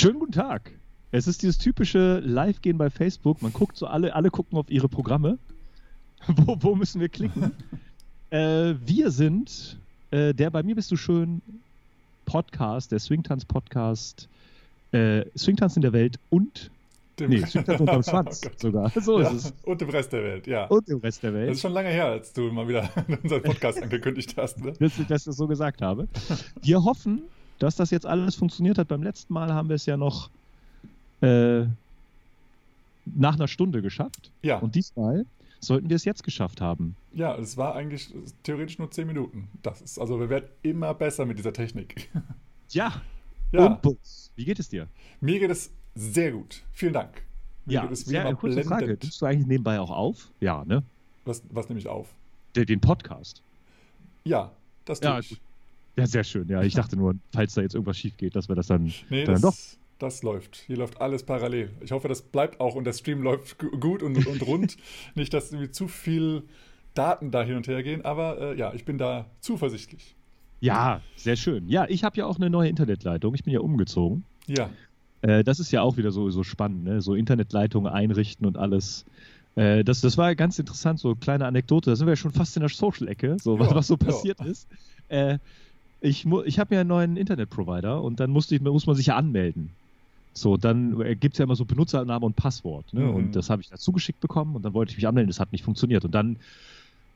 Schönen guten Tag. Es ist dieses typische Live-Gehen bei Facebook. Man guckt so alle, alle gucken auf ihre Programme. wo, wo müssen wir klicken? äh, wir sind äh, der Bei mir bist du schön Podcast, der Swingtanz-Podcast, äh, Swingtanz in der Welt und dem nee, Swingtanz unterm Schwanz oh sogar. So ja, ist es. Und dem Rest der Welt, ja. Und dem Rest der Welt. Das ist schon lange her, als du mal wieder unseren Podcast angekündigt hast. Ne? Dass ich das so gesagt habe. Wir hoffen, dass das jetzt alles funktioniert hat. Beim letzten Mal haben wir es ja noch äh, nach einer Stunde geschafft. Ja. Und diesmal sollten wir es jetzt geschafft haben. Ja, es war eigentlich theoretisch nur 10 Minuten. Das ist, also wir werden immer besser mit dieser Technik. Ja. Ja. Und wie geht es dir? Mir geht es sehr gut. Vielen Dank. Mir ja, geht es sehr, kurze blendend. Frage. Nimmst du eigentlich nebenbei auch auf? Ja, ne? Was, was nehme ich auf? Den, den Podcast. Ja, das tue Ja, ich. gut. Ja, sehr schön. Ja, ich dachte nur, falls da jetzt irgendwas schief geht, dass wir das dann, Nee, dann das, doch. das läuft. Hier läuft alles parallel. Ich hoffe, das bleibt auch und der Stream läuft gu- gut und, und rund. Nicht, dass irgendwie zu viel Daten da hin und her gehen, aber äh, ja, ich bin da zuversichtlich. Ja, sehr schön. Ja, ich habe ja auch eine neue Internetleitung. Ich bin ja umgezogen. Ja, Äh, das ist ja auch wieder so, so spannend, ne? So Internetleitungen einrichten und alles. Äh, das, das war ganz interessant, so kleine Anekdote. Da sind wir ja schon fast in der Social-Ecke, so was, Ja, was so ja. passiert ist. Äh, ich ich habe ja einen neuen Internetprovider und dann musste ich, muss man sich ja anmelden. So, dann äh, gibt es ja immer so Benutzername und Passwort. Ne? Mhm. Und das habe ich dazu geschickt bekommen und dann wollte ich mich anmelden, das hat nicht funktioniert. Und dann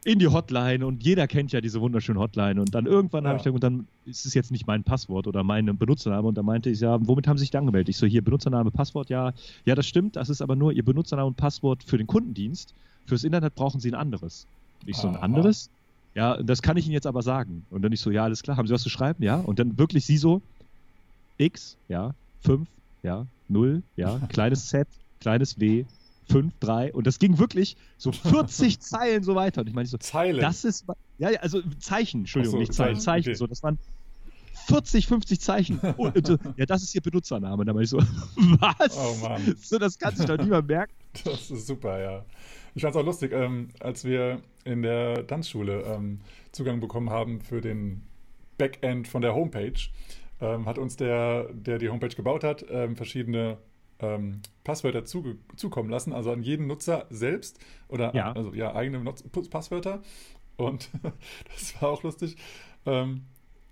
in die Hotline und jeder kennt ja diese wunderschöne Hotline. Und dann irgendwann habe Ja. ich dann, und dann ist es jetzt nicht mein Passwort oder mein Benutzername. Und dann meinte ich, ja, womit haben Sie sich da angemeldet? Ich so, hier Benutzername, Passwort, ja, ja, das stimmt. Das ist aber nur Ihr Benutzername und Passwort für den Kundendienst. Fürs Internet brauchen Sie ein anderes. Ich so, ein anderes? Ja, das kann ich Ihnen jetzt aber sagen. Und dann ich so, ja, alles klar, haben Sie was zu schreiben? Ja. Und dann wirklich sie so, X, ja, 5, ja, 0, ja, kleines Z, kleines W, 5, 3. Und das ging wirklich so 40 Zeilen so weiter. Und ich meine, so, Zeilen. das ist, ja, ja, also Zeichen, Entschuldigung, so, nicht Zeilen, Zeichen, Zeichen, okay. so, das waren 40, 50 Zeichen. Und so, ja, das ist Ihr Benutzername. Und dann war ich so, was? Oh Mann. So, das kann sich doch niemand merken. Das ist super, ja. Ich fand es auch lustig, ähm, als wir in der Tanzschule ähm, Zugang bekommen haben für den Backend von der Homepage, ähm, hat uns der, der die Homepage gebaut hat, ähm, verschiedene ähm, Passwörter zuge zukommen lassen, also an jeden Nutzer selbst oder Ja. also ja eigene Nutz Passwörter. Und das war auch lustig. Ähm,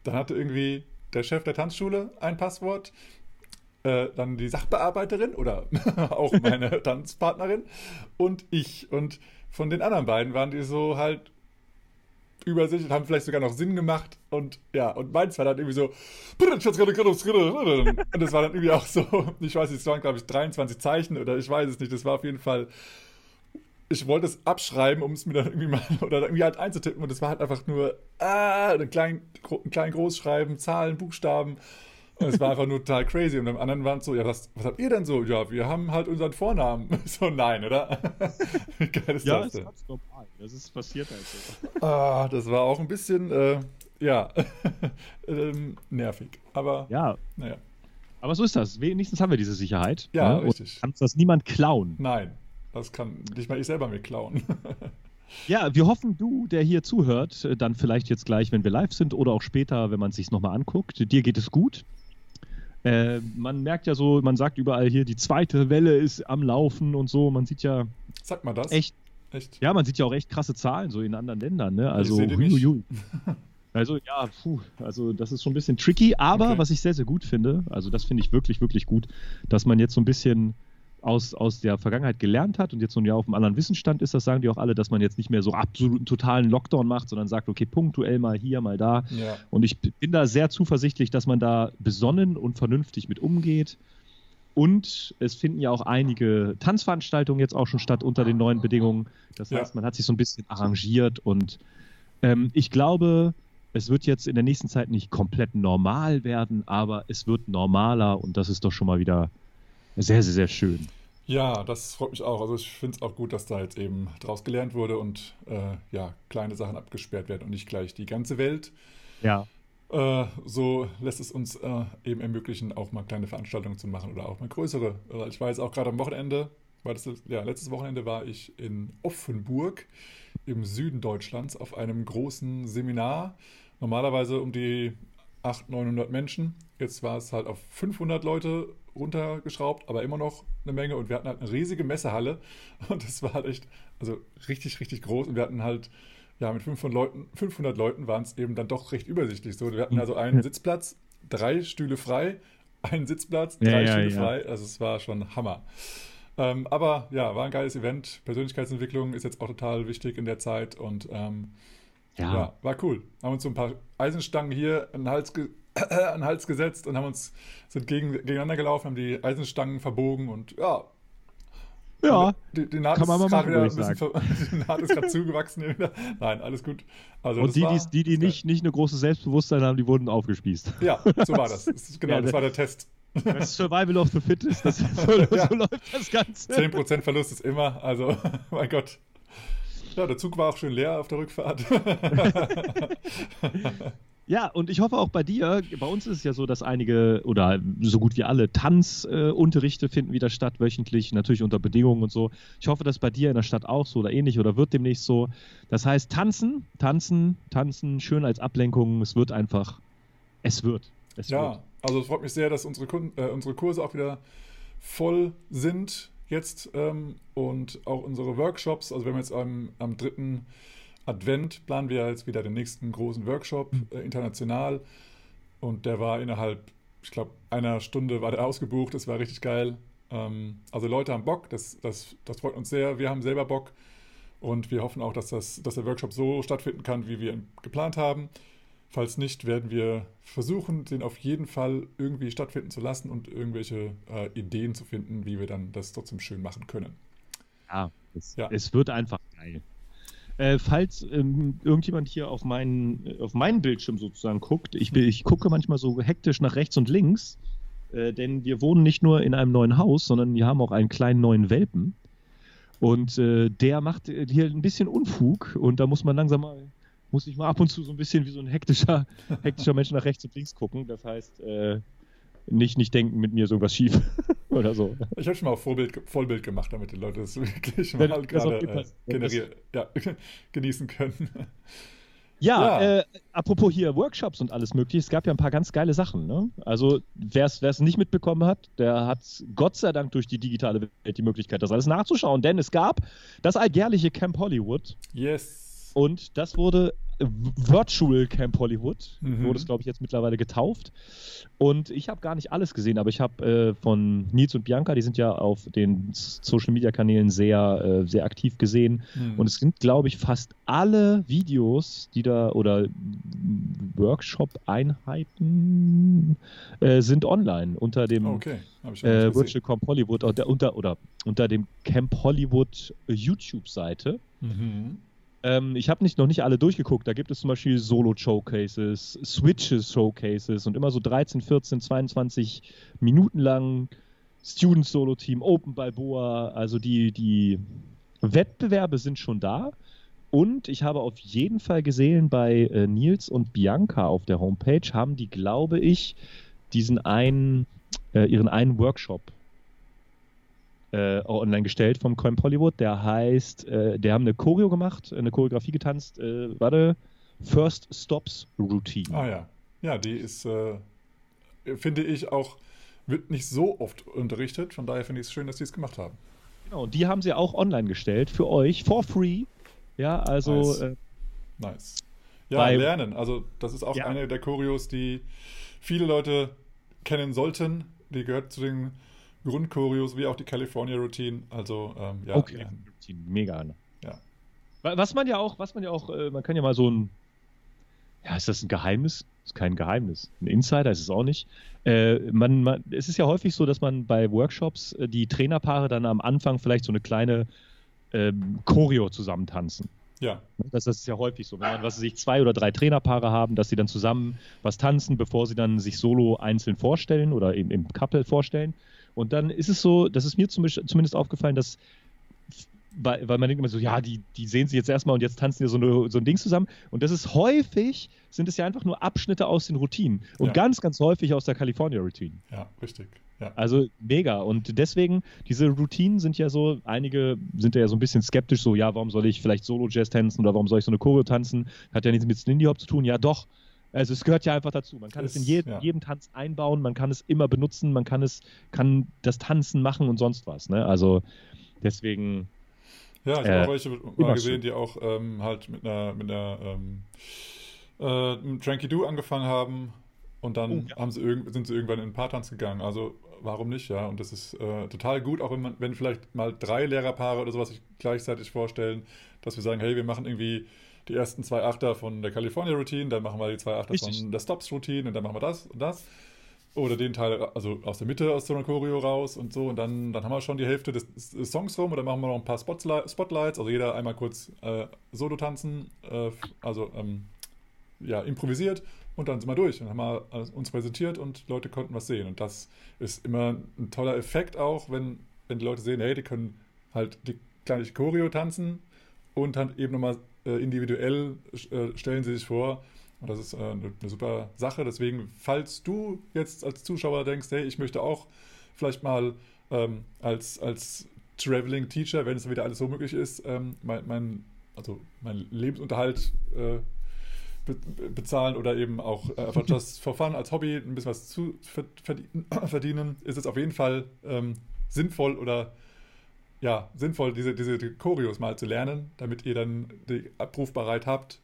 dann hatte irgendwie der Chef der Tanzschule ein Passwort, äh, dann die Sachbearbeiterin oder auch meine Tanzpartnerin und ich. Und von den anderen beiden waren die so halt über sich und haben vielleicht sogar noch Sinn gemacht. Und ja, und meins war dann irgendwie so. Und das war dann irgendwie auch so, ich weiß nicht, es waren glaube ich 23 Zeichen oder ich weiß es nicht. Das war auf jeden Fall. Ich wollte es abschreiben, um es mir dann irgendwie mal oder irgendwie halt einzutippen und es war halt einfach nur ah, ein klein, gro- ein klein Großschreiben, Zahlen, Buchstaben. Und es war einfach nur total crazy. Und beim anderen waren es so, ja, was, was habt ihr denn so? Ja, wir haben halt unseren Vornamen. So, nein, oder? Wie geil ist Ja, das ist denn? ganz normal. Das ist passiert halt so. Ah, das war auch ein bisschen, äh, ja, ähm, nervig. Aber, Ja, naja, aber so ist das. Wenigstens haben wir diese Sicherheit. Ja, ne? richtig. Und kann das niemand klauen. nein, das kann nicht mal ich selber mir klauen. Ja, wir hoffen, du, der hier zuhört, dann vielleicht jetzt gleich, wenn wir live sind oder auch später, wenn man es sich nochmal anguckt, dir geht es gut. Äh, man merkt ja so, man sagt überall hier, die zweite Welle ist am Laufen und so. Man sieht ja Sag mal das. echt, Echt? ja, man sieht ja auch echt krasse Zahlen so in anderen Ländern. Ne? Also, sehe die hui, nicht. hui, hui. also ja, puh, also das ist schon ein bisschen tricky, aber Okay. was ich sehr, sehr gut finde, also das finde ich wirklich, wirklich gut, dass man jetzt so ein bisschen aus, aus der Vergangenheit gelernt hat und jetzt so ein Jahr auf einem anderen Wissensstand ist, das sagen die auch alle, dass man jetzt nicht mehr so absoluten totalen Lockdown macht, sondern sagt, okay, punktuell mal hier, mal da. Ja. Und ich bin da sehr zuversichtlich, dass man da besonnen und vernünftig mit umgeht. Und es finden ja auch einige Tanzveranstaltungen jetzt auch schon statt unter den neuen Bedingungen. Das Ja. heißt, man hat sich so ein bisschen arrangiert und ähm, ich glaube, es wird jetzt in der nächsten Zeit nicht komplett normal werden, aber es wird normaler und das ist doch schon mal wieder sehr, sehr, sehr schön. Ja, das freut mich auch. Also ich finde es auch gut, dass da jetzt eben draus gelernt wurde und äh, ja, kleine Sachen abgesperrt werden und nicht gleich die ganze Welt. Ja. Äh, so lässt es uns äh, eben ermöglichen, auch mal kleine Veranstaltungen zu machen oder auch mal größere. Äh, ich war jetzt auch gerade am Wochenende, war das, ja, letztes Wochenende war ich in Offenburg im Süden Deutschlands auf einem großen Seminar. Normalerweise um die 800, 900 Menschen. Jetzt war es halt auf 500 Leute runtergeschraubt, aber immer noch eine Menge. Und wir hatten halt eine riesige Messehalle und das war halt echt, also richtig, richtig groß. Und wir hatten halt, ja, mit 500 Leuten, 500 Leuten waren es eben dann doch recht übersichtlich. So, wir hatten also einen Sitzplatz, drei Stühle frei, einen Sitzplatz, drei ja, Stühle ja, frei. Also es war schon Hammer. Ähm, aber ja, war ein geiles Event. Persönlichkeitsentwicklung ist jetzt auch total wichtig in der Zeit und ähm, ja. ja. war cool. Haben uns so ein paar Eisenstangen hier an den Hals, ge an den Hals gesetzt und haben uns sind gegen, gegeneinander gelaufen, haben die Eisenstangen verbogen und ja. Ja, die, die Naht kann man mal machen, wieder ein bisschen die Naht ist gerade zugewachsen. Nein, alles gut. Also und die, war, die, die, die nicht, nicht eine große Selbstbewusstsein haben, die wurden aufgespießt. Ja, so war das. Genau, ja, das war der Test. Das Survival of the Fittest, das, so, ja. so läuft das Ganze. 10% Verlust ist immer, also, mein Gott. Ja, der Zug war auch schön leer auf der Rückfahrt. Ja, und ich hoffe auch bei dir, bei uns ist es ja so, dass einige oder so gut wie alle Tanzunterrichte äh, finden wieder statt, wöchentlich, natürlich unter Bedingungen und so. Ich hoffe, dass bei dir in der Stadt auch so oder ähnlich oder wird demnächst so. Das heißt, tanzen, tanzen, tanzen, schön als Ablenkung. Es wird einfach, es wird. Es ja, wird. also es freut mich sehr, dass unsere, Kunden, äh, unsere Kurse auch wieder voll sind jetzt ähm, und auch unsere Workshops. Also wir haben jetzt am, am 3. Advent planen wir jetzt wieder den nächsten großen Workshop hm. äh, international. Und der war innerhalb, ich glaube, einer Stunde war der ausgebucht. Das war richtig geil. Ähm, also Leute haben Bock, das, das, das freut uns sehr. Wir haben selber Bock. Und wir hoffen auch, dass, das, dass der Workshop so stattfinden kann, wie wir ihn geplant haben. Falls nicht, werden wir versuchen, den auf jeden Fall irgendwie stattfinden zu lassen und irgendwelche äh, Ideen zu finden, wie wir dann das trotzdem schön machen können. Ja es, ja. es wird einfach geil. Äh, falls ähm, irgendjemand hier auf meinen, äh, auf meinen Bildschirm sozusagen guckt, ich, ich gucke manchmal so hektisch nach rechts und links, äh, denn wir wohnen nicht nur in einem neuen Haus, sondern wir haben auch einen kleinen neuen Welpen. Und äh, der macht äh, hier ein bisschen Unfug und da muss man langsam mal, muss ich mal ab und zu so ein bisschen wie so ein hektischer, hektischer Mensch nach rechts und links gucken. Das heißt, äh, nicht, nicht denken, mit mir ist irgendwas schief oder so. Ich habe schon mal Vollbild, Vollbild gemacht, damit die Leute das wirklich mal das gerade äh, ja, genießen können. Ja, ja. Äh, apropos hier Workshops und alles mögliche, es gab ja ein paar ganz geile Sachen. Ne? Also wer es nicht mitbekommen hat, der hat Gott sei Dank durch die digitale Welt die Möglichkeit, das alles nachzuschauen, denn es gab das alljährliche Camp Hollywood. Yes. Und das wurde Virtual Camp Hollywood, mhm. wurde es, glaube ich, jetzt mittlerweile getauft. Und ich habe gar nicht alles gesehen, aber ich habe äh, von Nils und Bianca, die sind ja auf den Social Media Kanälen sehr, äh, sehr aktiv gesehen. Mhm. Und es sind, glaube ich, fast alle Videos, die da oder Workshop-Einheiten äh, sind online unter dem okay. äh, Virtual Camp Hollywood oder unter, oder unter dem Camp Hollywood YouTube-Seite. Mhm. Ähm, ich habe nicht, noch nicht alle durchgeguckt. Da gibt es zum Beispiel Solo-Showcases, Switches-Showcases und immer so 13, 14, 22 Minuten lang Student-Solo-Team, Open Balboa. Also die, die Wettbewerbe sind schon da. Und ich habe auf jeden Fall gesehen, bei äh, Nils und Bianca auf der Homepage haben die, glaube ich, diesen einen, äh, ihren einen Workshop äh, online gestellt vom Camp Hollywood. Der heißt, äh, der haben eine Choreo gemacht, eine Choreografie getanzt. Äh, warte, First Stops Routine. Ah ja, ja, die ist, äh, finde ich auch, wird nicht so oft unterrichtet. Von daher finde ich es schön, dass die es gemacht haben. Genau, die haben sie auch online gestellt für euch, for free. Ja, also. Nice. Äh, nice. Ja, bei, lernen. Also, das ist auch ja. eine der Choreos, die viele Leute kennen sollten. Die gehört zu den Grundchoreos wie auch die California Routine. Also, ähm, ja. Okay, Routine, mega. Ne? Ja. Was man ja auch, was man ja auch, äh, man kann ja mal so ein, ja, ist das ein Geheimnis? ist kein Geheimnis. Ein Insider ist es auch nicht. Äh, man, man, es ist ja häufig so, dass man bei Workshops äh, die Trainerpaare dann am Anfang vielleicht so eine kleine ähm, Choreo zusammentanzen. Ja. Das, das, ist ja häufig so, wenn man, was sich zwei oder drei Trainerpaare haben, dass sie dann zusammen was tanzen, bevor sie dann sich solo einzeln vorstellen oder eben im Couple vorstellen. Und dann ist es so, das ist mir zumindest aufgefallen, dass weil, weil man denkt immer so, ja, die, die sehen sich jetzt erstmal und jetzt tanzen die so, eine, so ein Ding zusammen. Und das ist häufig, sind es ja einfach nur Abschnitte aus den Routinen. Und ja. ganz, ganz häufig aus der California-Routine. Ja, richtig. Ja. Also mega. Und deswegen, diese Routinen sind ja so, einige sind ja so ein bisschen skeptisch, so, ja, warum soll ich vielleicht Solo-Jazz tanzen oder warum soll ich so eine Choreo tanzen? Hat ja nichts mit Slindy Hop zu tun. Ja, doch. Also es gehört ja einfach dazu. Man kann es, es in jedem, ja. jedem Tanz einbauen, man kann es immer benutzen, man kann es, kann das Tanzen machen und sonst was. Ne? Also deswegen. Ja, ich habe äh, auch welche mal gesehen, die auch ähm, halt mit einer, mit einer ähm, äh, Tranky Do angefangen haben und dann oh, ja. sie sind sie irgendwann in ein Paartanz gegangen. Also warum nicht, ja? Und das ist äh, total gut, auch wenn man, wenn vielleicht mal drei Lehrerpaare oder sowas sich gleichzeitig vorstellen, dass wir sagen, hey, wir machen irgendwie die ersten zwei Achter von der California Routine, dann machen wir die zwei Achter Richtig. von der Stops Routine und dann machen wir das und das. Oder den Teil, also aus der Mitte aus so einer Choreo raus und so. Und dann, dann haben wir schon die Hälfte des, des Songs rum. Und dann machen wir noch ein paar Spotlights. Also jeder einmal kurz äh, Solo tanzen. Äh, also ähm, ja, improvisiert. Und dann sind wir durch. Dann haben wir uns präsentiert und Leute konnten was sehen. Und das ist immer ein toller Effekt auch, wenn, wenn die Leute sehen, hey, die können halt die kleine Choreo tanzen und dann eben nochmal äh, individuell äh, stellen sie sich vor. Und das ist äh, eine, eine super Sache. Deswegen, falls du jetzt als Zuschauer denkst, hey, ich möchte auch vielleicht mal ähm, als, als Traveling Teacher, wenn es wieder alles so möglich ist, ähm, mein, mein, also mein Lebensunterhalt äh, be bezahlen oder eben auch äh, einfach just for fun als Hobby ein bisschen was zu verdienen, ist es auf jeden Fall ähm, sinnvoll oder ja, sinnvoll, diese, diese Choreos mal zu lernen, damit ihr dann die abrufbereit habt,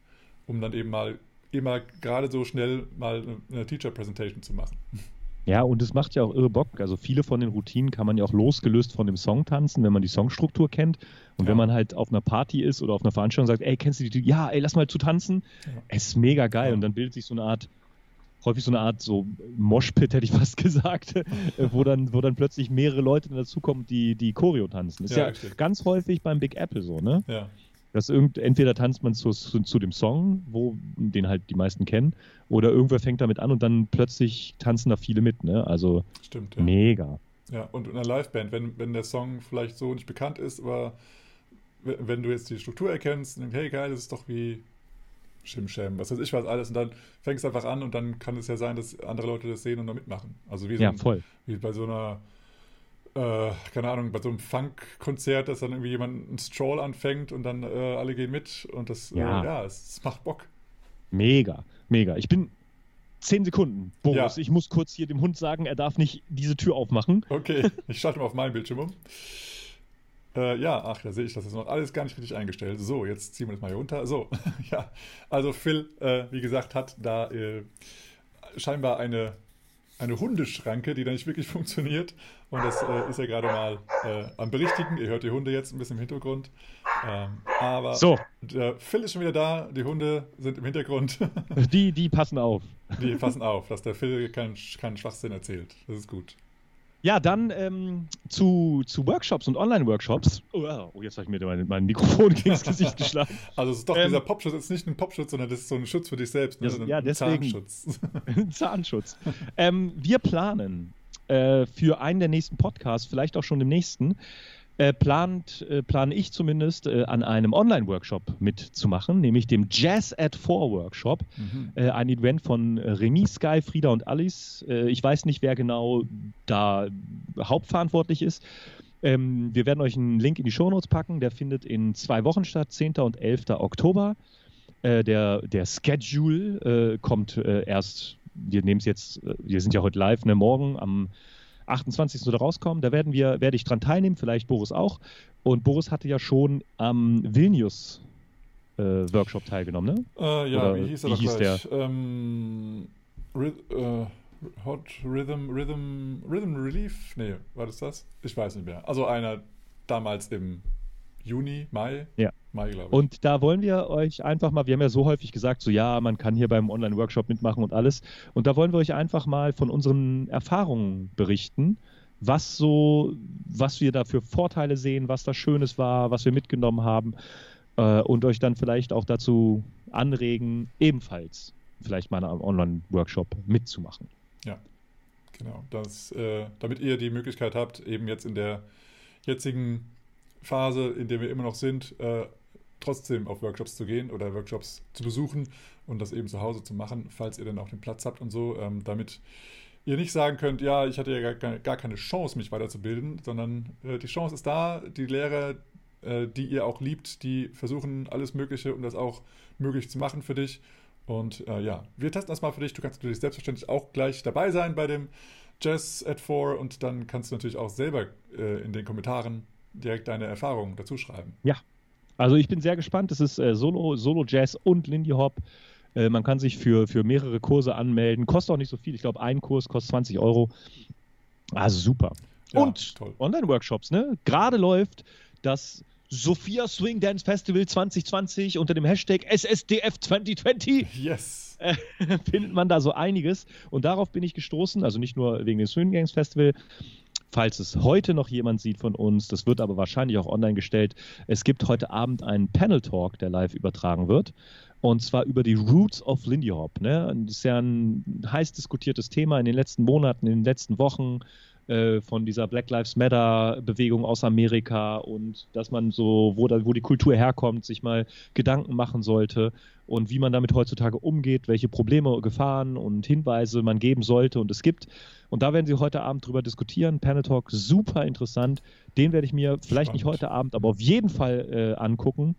um dann eben mal immer gerade so schnell mal eine Teacher Presentation zu machen. Ja, und es macht ja auch irre Bock. Also viele von den Routinen kann man ja auch losgelöst von dem Song tanzen, wenn man die Songstruktur kennt. Und ja. wenn man halt auf einer Party ist oder auf einer Veranstaltung sagt, ey, kennst du die? Ja, ey, lass mal zu tanzen. Ja. Es ist mega geil. Ja. Und dann bildet sich so eine Art, häufig so eine Art so Moshpit, hätte ich fast gesagt, wo dann, wo dann plötzlich mehrere Leute dazukommen, die, die Choreo tanzen. Das ist ja, ganz häufig beim Big Apple so, ne? Ja dass irgend, entweder tanzt man zu, zu, zu, dem Song, wo den halt die meisten kennen, oder irgendwer fängt damit an und dann plötzlich tanzen da viele mit, ne? Also Stimmt, ja. mega. Ja, und in einer Liveband, wenn, wenn der Song vielleicht so nicht bekannt ist, aber wenn du jetzt die Struktur erkennst und denkst, hey geil, das ist doch wie Shimsham, was weiß ich was alles, und dann fängst du einfach an und dann kann es ja sein, dass andere Leute das sehen und da mitmachen. Also wie, so ja, ein, wie bei so einer äh, keine Ahnung, bei so einem Funk-Konzert, dass dann irgendwie jemand einen Stroll anfängt und dann äh, alle gehen mit und das, ja, äh, ja es, es, macht Bock. Mega, mega. Ich bin zehn Sekunden, Boris. Ja. Ich muss kurz hier dem Hund sagen, er darf nicht diese Tür aufmachen. Okay, ich schalte mal auf meinen Bildschirm um. Äh, ja, ach, da sehe ich, das ist noch alles gar nicht richtig eingestellt. So, jetzt ziehen wir das mal hier runter. So, ja, also Phil, äh, wie gesagt, hat da äh, scheinbar eine eine Hundeschranke, die da nicht wirklich funktioniert. Und das äh, ist ja gerade mal äh, am Berichtigen. Ihr hört die Hunde jetzt ein bisschen im Hintergrund. Ähm, aber so. der Phil ist schon wieder da, die Hunde sind im Hintergrund. die, die passen auf. Die passen auf, dass der Phil keinen kein Schwachsinn erzählt. Das ist gut. Ja, dann ähm, zu, zu Workshops und Online-Workshops. Oh, oh, jetzt habe ich mir mein, mein Mikrofon gegen das Gesicht geschlagen. Also es ist doch ähm, dieser Popschutz, ist nicht ein Popschutz, sondern das ist so ein Schutz für dich selbst. Ne? Ja, ja, deswegen. Zahnschutz. Zahnschutz. ähm, wir planen äh, für einen der nächsten Podcasts, vielleicht auch schon dem nächsten, äh, plant, äh, plane ich zumindest, äh, an einem Online-Workshop mitzumachen, nämlich dem Jazz at Four Workshop. Mhm. Äh, ein Event von Remy, Sky, Frieda und Alice. Äh, ich weiß nicht, wer genau da hauptverantwortlich ist. Ähm, wir werden euch einen Link in die Shownotes packen. Der findet in zwei Wochen statt, 10. und 11. Oktober. Äh, der, der Schedule kommt erst, wir nehmen es jetzt, wir sind ja heute live, ne, morgen am 28. soll rauskommen. Da werden wir, werde ich dran teilnehmen, vielleicht Boris auch. Und Boris hatte ja schon am Vilnius äh, Workshop teilgenommen, ne? Äh, ja, Oder wie hieß er wie hieß gleich? Der? Ähm, äh, Hot Rhythm, Rhythm, Rhythm Relief? Nee, war das das? Ich weiß nicht mehr. Also einer damals im Juni, Mai. Ja. Mai, glaube ich. Und da wollen wir euch einfach mal, wir haben ja so häufig gesagt, so ja, man kann hier beim Online-Workshop mitmachen und alles. Und da wollen wir euch einfach mal von unseren Erfahrungen berichten, was so, was wir da für Vorteile sehen, was da Schönes war, was wir mitgenommen haben äh, und euch dann vielleicht auch dazu anregen, ebenfalls vielleicht mal einen Online-Workshop mitzumachen. Ja, genau. Das, äh, damit ihr die Möglichkeit habt, eben jetzt in der jetzigen Phase, in der wir immer noch sind, äh, trotzdem auf Workshops zu gehen oder Workshops zu besuchen und das eben zu Hause zu machen, falls ihr dann auch den Platz habt und so, ähm, damit ihr nicht sagen könnt, ja, ich hatte ja gar, gar keine Chance, mich weiterzubilden, sondern äh, die Chance ist da, die Lehrer, äh, die ihr auch liebt, die versuchen alles Mögliche, um das auch möglich zu machen für dich Und äh, ja, wir testen das mal für dich. Du kannst natürlich selbstverständlich auch gleich dabei sein bei dem Jazz at 4 und dann kannst du natürlich auch selber äh, in den Kommentaren direkt deine Erfahrungen dazu schreiben. Ja, also ich bin sehr gespannt. Es ist äh, Solo, Solo Jazz und Lindy Hop. Äh, man kann sich für, für mehrere Kurse anmelden. Kostet auch nicht so viel. Ich glaube, ein Kurs kostet 20 Euro. Also super. Ja, und. Online-Workshops, ne? Gerade läuft das Sophia Swing Dance Festival 2020 unter dem Hashtag SSDF 2020 Yes. äh, findet man da so einiges. Und darauf bin ich gestoßen, also nicht nur wegen dem Swing Gangs Festival. Falls es heute noch jemand sieht von uns, das wird aber wahrscheinlich auch online gestellt. Es gibt heute Abend einen Panel Talk, der live übertragen wird. Und zwar über die Roots of Lindy Hop. Ne? Das ist ja ein heiß diskutiertes Thema in den letzten Monaten, in den letzten Wochen äh, von dieser Black Lives Matter Bewegung aus Amerika und dass man so, wo, da, wo die Kultur herkommt, sich mal Gedanken machen sollte und wie man damit heutzutage umgeht, welche Probleme, Gefahren und Hinweise man geben sollte und es gibt. Und da werden sie heute Abend drüber diskutieren. Panel Talk, super interessant. Den werde ich mir vielleicht nicht Spannend. heute Abend, aber auf jeden Fall äh, angucken.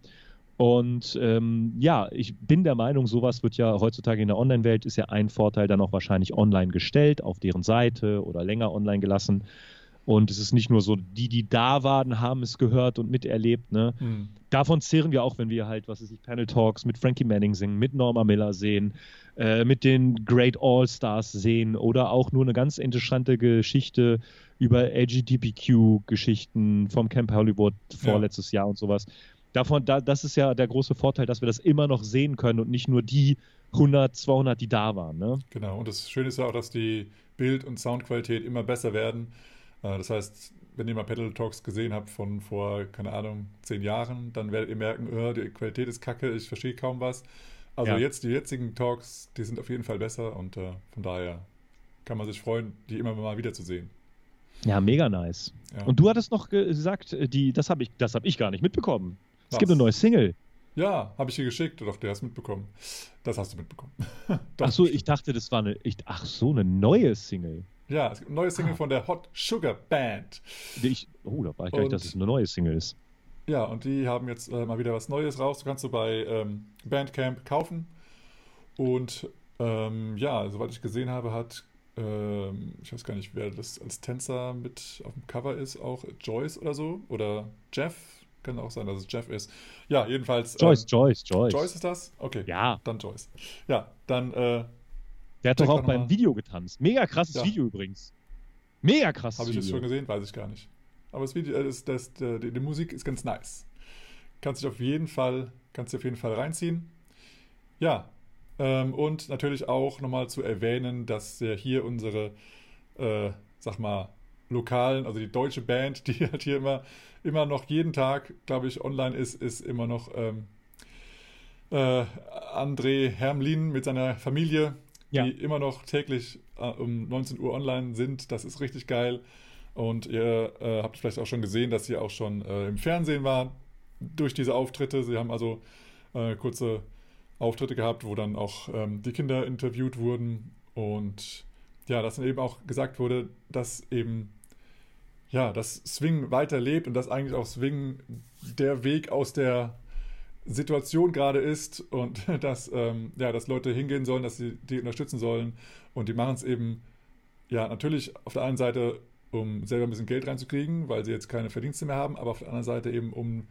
Und ähm, ja, ich bin der Meinung, sowas wird ja heutzutage in der Online-Welt ist ja ein Vorteil dann auch wahrscheinlich online gestellt, auf deren Seite oder länger online gelassen. Und es ist nicht nur so, die, die da waren, haben es gehört und miterlebt. Ne? Hm. Davon zehren wir auch, wenn wir halt, was weiß ich, Panel Talks mit Frankie Manning singen, mit Norma Miller sehen, äh, mit den Great All-Stars sehen oder auch nur eine ganz interessante Geschichte über LGBTQ-Geschichten vom Camp Hollywood vorletztes Jahr und sowas. Davon, da, das ist ja der große Vorteil, dass wir das immer noch sehen können und nicht nur die 100, 200, die da waren. Ne? Genau, und das Schöne ist ja auch, dass die Bild- und Soundqualität immer besser werden. Äh, Das heißt, wenn ihr mal Pedal Talks gesehen habt von vor, keine Ahnung, zehn Jahren, dann werdet ihr merken, äh, die Qualität ist kacke, ich verstehe kaum was. Also Ja. jetzt, die jetzigen Talks, die sind auf jeden Fall besser und äh, von daher kann man sich freuen, die immer mal wieder zu sehen. Ja, mega nice. Ja. Und du hattest noch gesagt, äh, die, das habe ich, das hab ich gar nicht mitbekommen. Es Was? gibt eine neue Single. Ja, habe ich dir geschickt, doch, der hast mitbekommen. Das hast du mitbekommen. Ach so, ich dachte, das war eine. Ich, ach so, eine neue Single. Ja, es gibt eine neue Single Ah. von der Hot Sugar Band. Ich, oh, da war ich gar nicht, dass es eine neue Single ist. Ja, und die haben jetzt äh, mal wieder was Neues raus. Du kannst du bei ähm, Bandcamp kaufen. Und ähm, ja, soweit ich gesehen habe, hat, ähm, ich weiß gar nicht, wer das als Tänzer mit auf dem Cover ist, auch Joyce oder so. Oder Jeff. Kann auch sein, dass es Jeff ist. Ja, jedenfalls. Joyce, ähm, Joyce, Joyce. Joyce ist das? Okay. Ja, Dann Joyce. Ja, dann äh, der hat doch auch beim mal. Video getanzt. Mega krasses Ja. Video übrigens. Mega krasses habe ich Video. das schon gesehen, weiß ich gar nicht. Aber das Video, äh, das, das, die, die, die Musik ist ganz nice. Kannst dich auf jeden Fall, kannst dich auf jeden Fall reinziehen. Ja, ähm, und natürlich auch nochmal zu erwähnen, dass hier unsere, äh, sag mal, lokalen, also die deutsche Band, die halt hier immer, immer noch jeden Tag, glaube ich, online ist, ist immer noch ähm, äh, André Hermlin mit seiner Familie, Ja. die immer noch täglich äh, um 19 Uhr online sind. Das ist richtig geil. Und ihr äh, habt vielleicht auch schon gesehen, dass sie auch schon äh, im Fernsehen war durch diese Auftritte. Sie haben also äh, kurze Auftritte gehabt, wo dann auch ähm, die Kinder interviewt wurden. Und ja, dass dann eben auch gesagt wurde, dass eben ja, dass Swing weiterlebt und dass eigentlich auch Swing der Weg aus der Situation gerade ist und dass, ähm, ja, dass Leute hingehen sollen, dass sie die unterstützen sollen. Und die machen es eben, ja, natürlich auf der einen Seite, um selber ein bisschen Geld reinzukriegen, weil sie jetzt keine Verdienste mehr haben, aber auf der anderen Seite eben, um,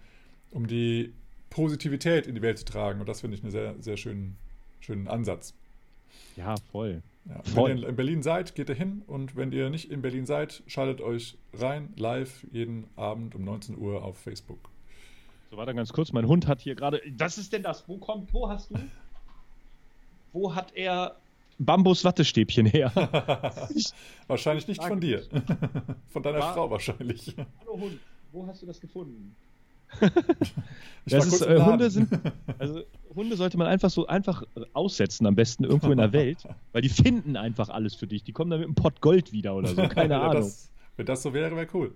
um die Positivität in die Welt zu tragen. Und das finde ich einen sehr, sehr schönen, schönen Ansatz. Ja, voll. Ja. Wenn ihr in Berlin seid, geht ihr hin und wenn ihr nicht in Berlin seid, schaltet euch rein, live, jeden Abend um 19 Uhr auf Facebook. So, warte ganz kurz. Mein Hund hat hier gerade. Was ist denn das? Wo kommt, wo hast du? Wo hat er Bambus-Wattestäbchen her? wahrscheinlich nicht von dir. von deiner War- Frau wahrscheinlich. Hallo Hund, wo hast du das gefunden? Ich Das ist, äh. Hunde sind, also Hunde sollte man einfach so einfach aussetzen, am besten irgendwo in der Welt, weil die finden einfach alles für dich. Die kommen dann mit einem Pott Gold wieder oder so, keine ja, Ahnung. Das, wenn das so wäre, wäre cool.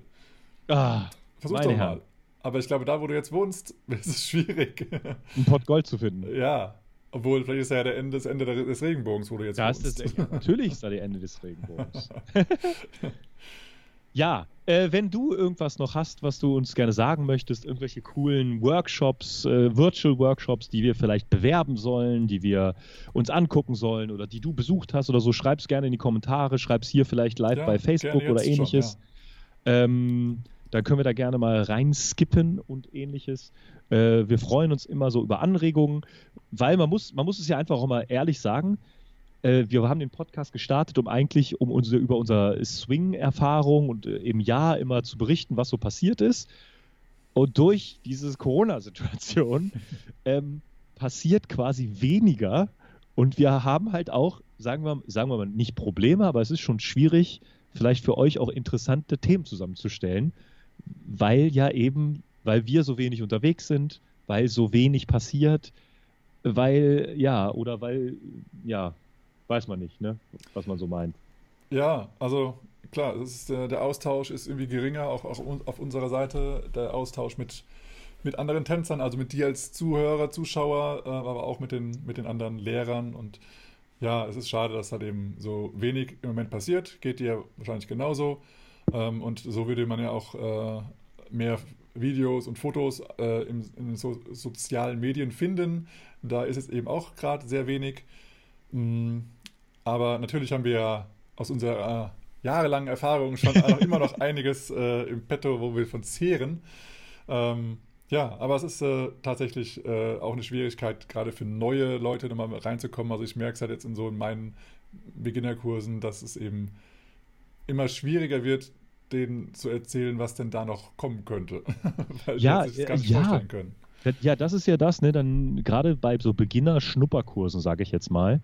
ah, Versuch doch mal. Aber ich glaube, da, wo du jetzt wohnst, ist es schwierig. einen Pott Gold zu finden. ja. Obwohl, vielleicht ist ja der Ende, das Ende des Regenbogens, wo du jetzt Da ist wohnst. das, ja, natürlich ist da die Ende des Regenbogens. ja, Äh, wenn du irgendwas noch hast, was du uns gerne sagen möchtest, irgendwelche coolen Workshops, äh, Virtual Workshops, die wir vielleicht bewerben sollen, die wir uns angucken sollen oder die du besucht hast oder so, schreib es gerne in die Kommentare, schreib es hier vielleicht live ja, bei Facebook oder ähnliches. Schon, ja. ähm, dann können wir da gerne mal reinskippen und ähnliches. Äh, wir freuen uns immer so über Anregungen, weil man muss, man muss es ja einfach auch mal ehrlich sagen, äh, wir haben den Podcast gestartet, um eigentlich um unsere, über unsere Swing-Erfahrung und äh, im Jahr immer zu berichten, was so passiert ist. Und durch diese Corona-Situation ähm, passiert quasi weniger. Und wir haben halt auch, sagen wir, sagen wir mal, nicht Probleme, aber es ist schon schwierig, vielleicht für euch auch interessante Themen zusammenzustellen, weil ja eben, weil wir so wenig unterwegs sind, weil so wenig passiert, weil, ja, oder weil, ja, weiß man nicht, ne? was man so meint. Ja, also klar, ist, äh, der Austausch ist irgendwie geringer, auch, auch auf unserer Seite. Der Austausch mit, mit anderen Tänzern, also mit dir als Zuhörer, Zuschauer, äh, aber auch mit den, mit den anderen Lehrern. Und ja, es ist schade, dass halt eben so wenig im Moment passiert. Geht dir wahrscheinlich genauso. Ähm, und so würde man ja auch äh, mehr Videos und Fotos in, den so, sozialen Medien finden. Da ist es eben auch gerade sehr wenig. Aber natürlich haben wir ja aus unserer äh, jahrelangen Erfahrung schon immer noch einiges äh, im Petto, wo wir von zehren. Ähm, ja, aber es ist äh, tatsächlich äh, auch eine Schwierigkeit, gerade für neue Leute nochmal reinzukommen. Also ich merke es halt jetzt in so in meinen Beginnerkursen, dass es eben immer schwieriger wird, denen zu erzählen, was denn da noch kommen könnte. Weil ja, sich das gar nicht ja. vorstellen können. Ja, das ist ja das, ne? Dann gerade bei so Beginner-Schnupperkursen, sage ich jetzt mal,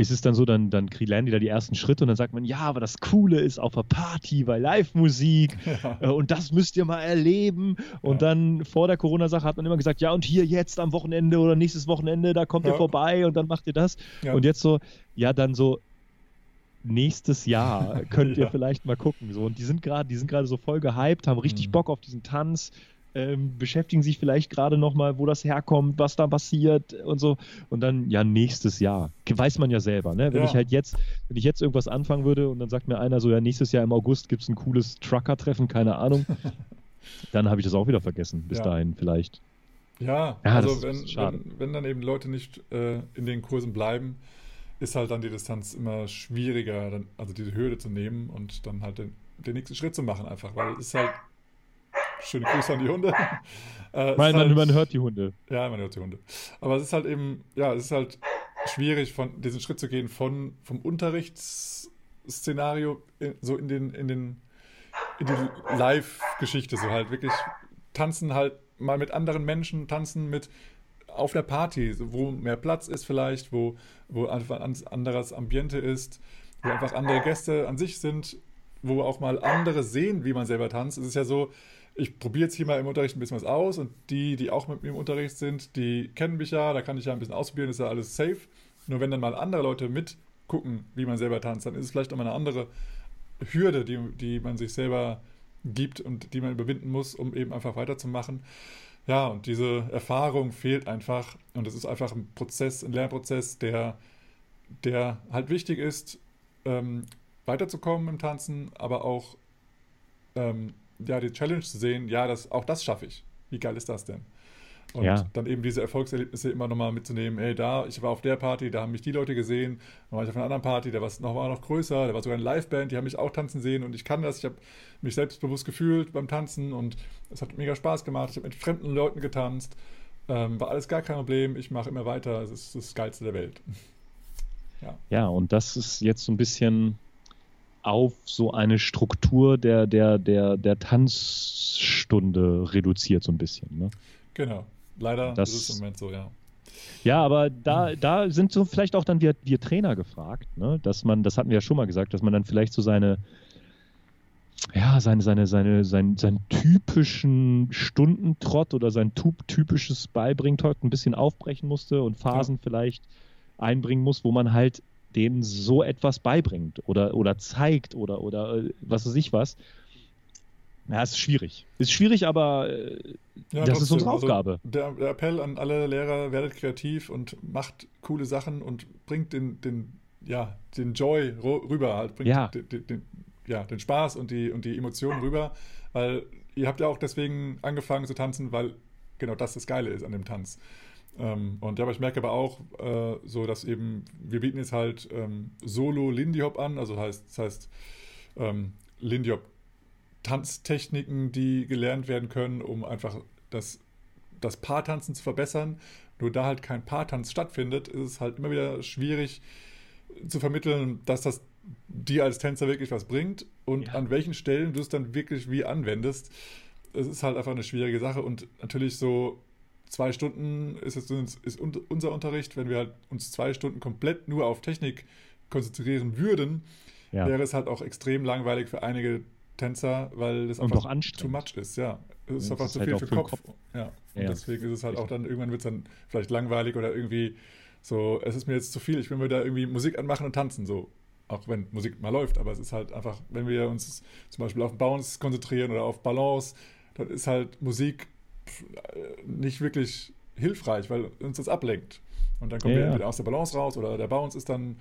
ist es dann so, dann, dann lernen die da die ersten Schritte und dann sagt man, ja, aber das Coole ist auf der Party bei Live-Musik ja. Äh, und das müsst ihr mal erleben. Und ja. dann vor der Corona-Sache hat man immer gesagt, ja, und hier jetzt am Wochenende oder nächstes Wochenende, da kommt ja. ihr vorbei und dann macht ihr das. Und jetzt so, ja, dann so, nächstes Jahr könnt ihr vielleicht mal gucken. So. Und die sind gerade, die sind gerade so voll gehypt, haben richtig mhm. Bock auf diesen Tanz ähm, beschäftigen sich vielleicht gerade nochmal, wo das herkommt, was da passiert und so. Und dann, ja, nächstes Jahr. Weiß man ja selber, ne? Wenn ja. ich halt jetzt, wenn ich jetzt irgendwas anfangen würde und dann sagt mir einer so, ja, nächstes Jahr im August gibt es ein cooles Trucker-Treffen, keine Ahnung, dann habe ich das auch wieder vergessen, bis ja. dahin vielleicht. Ja, ja also wenn, wenn, wenn, dann eben Leute nicht äh, in den Kursen bleiben, ist halt dann die Distanz immer schwieriger, dann, also diese Hürde zu nehmen und dann halt den, den nächsten Schritt zu machen einfach, weil es ist halt Schöne Grüße an die Hunde. Äh, man, halt, man, hört die Hunde. Ja, man hört die Hunde. Aber es ist halt eben, ja, es ist halt schwierig, von diesen Schritt zu gehen von, vom Unterrichtsszenario in, so in den, in den, in die Live-Geschichte, so halt wirklich tanzen halt mal mit anderen Menschen, tanzen mit auf der Party, wo mehr Platz ist vielleicht, wo, wo einfach ein anderes Ambiente ist, wo einfach andere Gäste an sich sind, wo auch mal andere sehen, wie man selber tanzt. Es ist ja so, ich probiere jetzt hier mal im Unterricht ein bisschen was aus und die, die auch mit mir im Unterricht sind, die kennen mich ja, da kann ich ja ein bisschen ausprobieren, ist ja alles safe. Nur wenn dann mal andere Leute mitgucken, wie man selber tanzt, dann ist es vielleicht auch mal eine andere Hürde, die, die man sich selber gibt und die man überwinden muss, um eben einfach weiterzumachen. Ja, und diese Erfahrung fehlt einfach und es ist einfach ein Prozess, ein Lernprozess, der, der halt wichtig ist, ähm, weiterzukommen im Tanzen, aber auch ähm, ja, die Challenge zu sehen, ja, das, auch das schaffe ich. Wie geil ist das denn? Und ja. dann eben diese Erfolgserlebnisse immer nochmal mitzunehmen, hey, da, ich war auf der Party, da haben mich die Leute gesehen, dann war ich auf einer anderen Party, der war noch, war noch größer, da war sogar eine Liveband, die haben mich auch tanzen sehen und ich kann das, ich habe mich selbstbewusst gefühlt beim Tanzen und es hat mega Spaß gemacht, ich habe mit fremden Leuten getanzt, ähm, war alles gar kein Problem, ich mache immer weiter, es ist das Geilste der Welt. ja. ja, und das ist jetzt so ein bisschen auf so eine Struktur der, der, der, der Tanzstunde reduziert, so ein bisschen. Ne? Genau. Leider das, ist es im Moment so, ja. Ja, aber da, da sind so vielleicht auch dann wir, wir Trainer gefragt, ne? dass man, das hatten wir ja schon mal gesagt, dass man dann vielleicht so seine, ja, seine, seine, seine, sein, seinen typischen Stundentrott oder sein typisches Beibringtrott ein bisschen aufbrechen musste und Phasen ja. vielleicht einbringen muss, wo man halt denen so etwas beibringt oder, oder zeigt oder, oder äh, was weiß ich was. Ja, ist schwierig. Ist schwierig, aber äh, ja, das trotzdem. ist unsere also Aufgabe. Also der, der, Appell an alle Lehrer, werdet kreativ und macht coole Sachen und bringt den, den, ja, den Joy rüber halt. Bringt ja. Den, den, ja, den Spaß und die, und die Emotionen rüber, weil ihr habt ja auch deswegen angefangen zu tanzen, weil genau das das Geile ist an dem Tanz. Ähm, und ja, aber ich merke aber auch äh, so, dass eben, wir bieten jetzt halt ähm, Solo Lindy Hop an, also heißt, das heißt ähm, Lindy Hop Tanztechniken, die gelernt werden können, um einfach das, das Paartanzen zu verbessern. Nur da halt kein Paartanz stattfindet, ist es halt immer wieder schwierig zu vermitteln, dass das dir als Tänzer wirklich was bringt und ja. an welchen Stellen du es dann wirklich wie anwendest. Es ist halt einfach eine schwierige Sache und natürlich so zwei Stunden ist jetzt ist unser Unterricht, wenn wir halt uns zwei Stunden komplett nur auf Technik konzentrieren würden, ja. wäre es halt auch extrem langweilig für einige Tänzer, weil das einfach too much ist, ja. Es ist einfach zu halt viel für den Kopf. Kopf. Ja. Und ja. deswegen ist es halt auch dann, irgendwann wird es dann vielleicht langweilig oder irgendwie so, es ist mir jetzt zu viel, ich will mir da irgendwie Musik anmachen und tanzen, so. Auch wenn Musik mal läuft, aber es ist halt einfach, wenn wir uns zum Beispiel auf Bounce konzentrieren oder auf Balance, dann ist halt Musik nicht wirklich hilfreich, weil uns das ablenkt. Und dann kommen ja, wir entweder aus der Balance raus oder der Bounce ist dann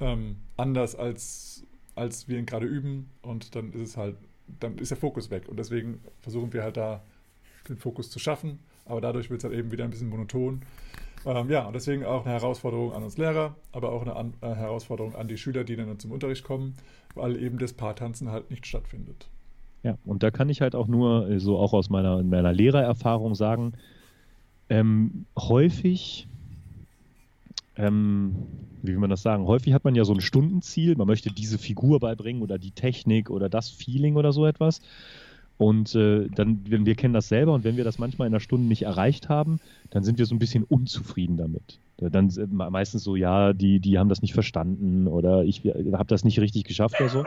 ähm, anders, als, als wir ihn gerade üben. Und dann ist es halt, dann ist der Fokus weg. Und deswegen versuchen wir halt da den Fokus zu schaffen. Aber dadurch wird es halt eben wieder ein bisschen monoton. Ähm, ja, und deswegen auch eine Herausforderung an uns Lehrer, aber auch eine an, äh, Herausforderung an die Schüler, die dann zum Unterricht kommen, weil eben das Paartanzen halt nicht stattfindet. Ja, und da kann ich halt auch nur, äh, so auch aus meiner, meiner Lehrererfahrung sagen, ähm, häufig, ähm, wie will man das sagen, häufig hat man ja so ein Stundenziel, man möchte diese Figur beibringen oder die Technik oder das Feeling oder so etwas. Und äh, dann, wenn wir kennen das selber und wenn wir das manchmal in einer Stunde nicht erreicht haben, dann sind wir so ein bisschen unzufrieden damit. Dann äh, meistens so, ja, die, die haben das nicht verstanden oder ich habe das nicht richtig geschafft oder so.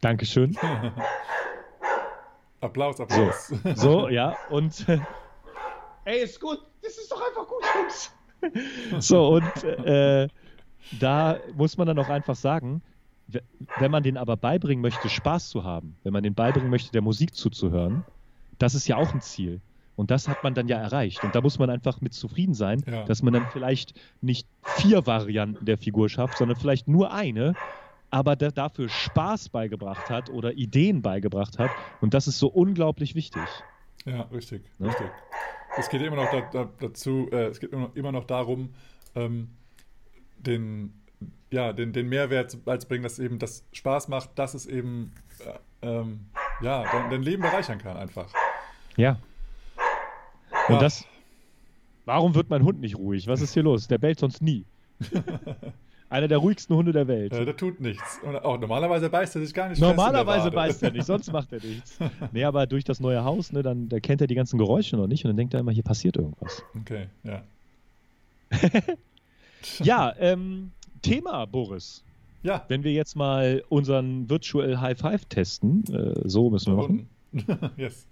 Dankeschön. Applaus, Applaus. So, so ja, und. Äh, Ey, ist gut, das ist doch einfach gut, Jungs. so, und äh, da muss man dann auch einfach sagen, wenn man den aber beibringen möchte, Spaß zu haben, wenn man den beibringen möchte, der Musik zuzuhören, das ist ja auch ein Ziel. Und das hat man dann ja erreicht. Und da muss man einfach mit zufrieden sein, ja. dass man dann vielleicht nicht vier Varianten der Figur schafft, sondern vielleicht nur eine aber der dafür Spaß beigebracht hat oder Ideen beigebracht hat. Und das ist so unglaublich wichtig. Ja, richtig, ja? richtig. Es geht immer noch da, da, dazu, äh, es geht immer noch darum, ähm, den, ja, den, den Mehrwert beizubringen, dass eben das Spaß macht, dass es eben äh, ähm, ja, dein, dein, Leben bereichern kann einfach. Ja. Und ja. das. Warum wird mein Hund nicht ruhig? Was ist hier los? Der bellt sonst nie. Einer der ruhigsten Hunde der Welt. Äh, der tut nichts. Und auch normalerweise beißt er sich gar nicht Normalerweise beißt er nicht, sonst macht er nichts. Nee, aber durch das neue Haus, ne, dann da kennt er die ganzen Geräusche noch nicht und dann denkt er immer, hier passiert irgendwas. Okay, ja. ja, ähm, Thema, Boris. Ja. Wenn wir jetzt mal unseren Virtual High Five testen, äh, so müssen wir machen. yes.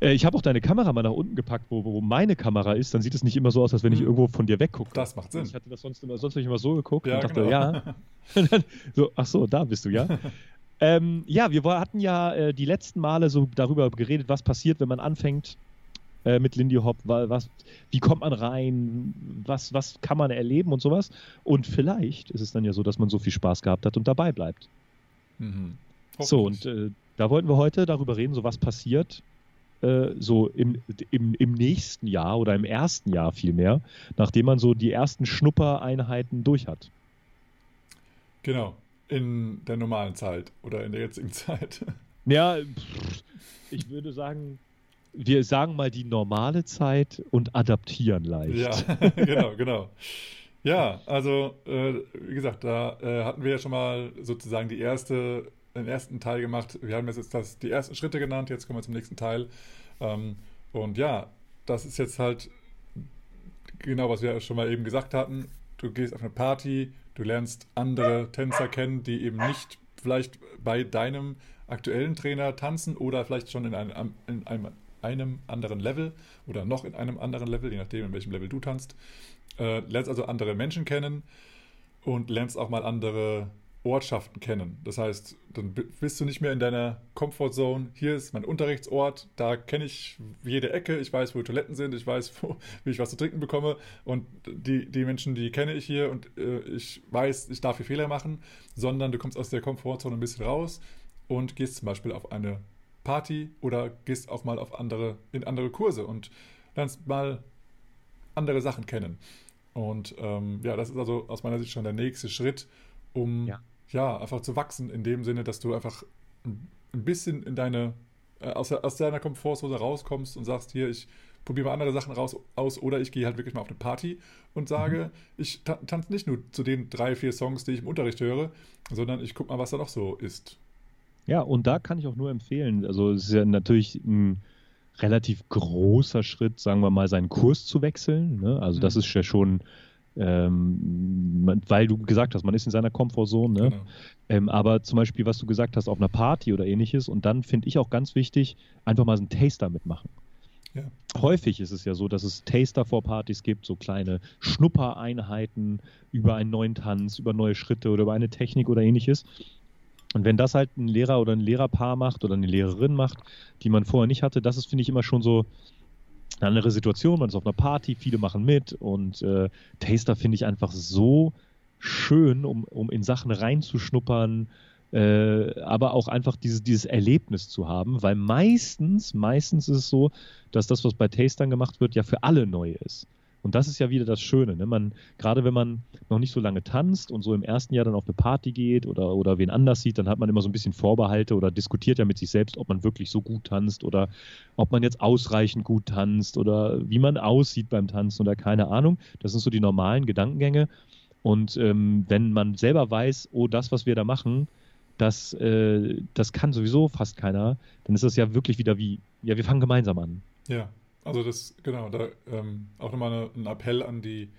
Äh, ich habe auch deine Kamera mal nach unten gepackt, wo, wo, meine Kamera ist. Dann sieht es nicht immer so aus, als wenn ich hm. irgendwo von dir weggucke. Das macht Sinn. Ich hatte das sonst immer, sonst immer so geguckt ja, und dachte, genau. ja. so, ach so, da bist du, ja. ähm, ja, wir hatten ja äh, die letzten Male so darüber geredet, was passiert, wenn man anfängt äh, mit Lindy Hop. Was, wie kommt man rein? Was, was kann man erleben und sowas? Und vielleicht ist es dann ja so, dass man so viel Spaß gehabt hat und dabei bleibt. Mhm. So, und äh, da wollten wir heute darüber reden, so was passiert, äh, so im, im, im nächsten Jahr oder im ersten Jahr vielmehr, nachdem man so die ersten Schnuppereinheiten durch hat. Genau, in der normalen Zeit oder in der jetzigen Zeit. Ja, ich würde sagen, wir sagen mal die normale Zeit und adaptieren leicht. Ja, genau, genau. Ja, also äh, wie gesagt, da äh, hatten wir ja schon mal sozusagen die erste den ersten Teil gemacht. Wir haben jetzt das, die ersten Schritte genannt, jetzt kommen wir zum nächsten Teil. Ähm, und ja, das ist jetzt halt genau, was wir schon mal eben gesagt hatten. Du gehst auf eine Party, du lernst andere Tänzer kennen, die eben nicht vielleicht bei deinem aktuellen Trainer tanzen oder vielleicht schon in einem, in einem, einem anderen Level oder noch in einem anderen Level, je nachdem, in welchem Level du tanzt. Äh, lernst also andere Menschen kennen und lernst auch mal andere Ortschaften kennen. Das heißt, dann bist du nicht mehr in deiner Comfortzone. Hier ist mein Unterrichtsort, da kenne ich jede Ecke, ich weiß, wo Toiletten sind, ich weiß, wo, wie ich was zu trinken bekomme und die, die Menschen, die kenne ich hier und äh, ich weiß, ich darf hier Fehler machen, sondern du kommst aus der Komfortzone ein bisschen raus und gehst zum Beispiel auf eine Party oder gehst auch mal auf andere, in andere Kurse und lernst mal andere Sachen kennen. Und ähm, ja, das ist also aus meiner Sicht schon der nächste Schritt, um ja ja, einfach zu wachsen, in dem Sinne, dass du einfach ein bisschen in deine, äh, aus, aus deiner Komfortzone rauskommst und sagst, hier, ich probiere mal andere Sachen raus, aus oder ich gehe halt wirklich mal auf eine Party und sage, mhm. ich ta tanze nicht nur zu den drei, vier Songs, die ich im Unterricht höre, sondern ich gucke mal, was da noch so ist. Ja, und da kann ich auch nur empfehlen, also es ist ja natürlich ein relativ großer Schritt, sagen wir mal, seinen Kurs zu wechseln. Ne? Also mhm. das ist ja schon ähm, weil du gesagt hast, man ist in seiner Komfortzone. Ne? Genau. Ähm, aber zum Beispiel, was du gesagt hast, auf einer Party oder ähnliches. Und dann finde ich auch ganz wichtig, einfach mal so einen Taster mitmachen. Ja. Häufig ist es ja so, dass es Taster vor Partys gibt, so kleine Schnuppereinheiten über einen neuen Tanz, über neue Schritte oder über eine Technik oder ähnliches. Und wenn das halt ein Lehrer oder ein Lehrerpaar macht oder eine Lehrerin macht, die man vorher nicht hatte, das ist, finde ich, immer schon so, eine andere Situation, man ist auf einer Party, viele machen mit und äh, Taster finde ich einfach so schön, um, um in Sachen reinzuschnuppern, äh, aber auch einfach dieses, dieses Erlebnis zu haben, weil meistens, meistens ist es so, dass das, was bei Tastern gemacht wird, ja für alle neu ist. Und das ist ja wieder das Schöne. Ne? Man, gerade wenn man noch nicht so lange tanzt und so im ersten Jahr dann auf eine Party geht oder, oder wen anders sieht, dann hat man immer so ein bisschen Vorbehalte oder diskutiert ja mit sich selbst, ob man wirklich so gut tanzt oder ob man jetzt ausreichend gut tanzt oder wie man aussieht beim Tanzen oder keine Ahnung. Das sind so die normalen Gedankengänge. Und ähm, wenn man selber weiß, oh, das, was wir da machen, das, äh, das kann sowieso fast keiner, dann ist das ja wirklich wieder wie, ja, wir fangen gemeinsam an. Ja, also das, genau, da ähm, auch nochmal ein Appell an die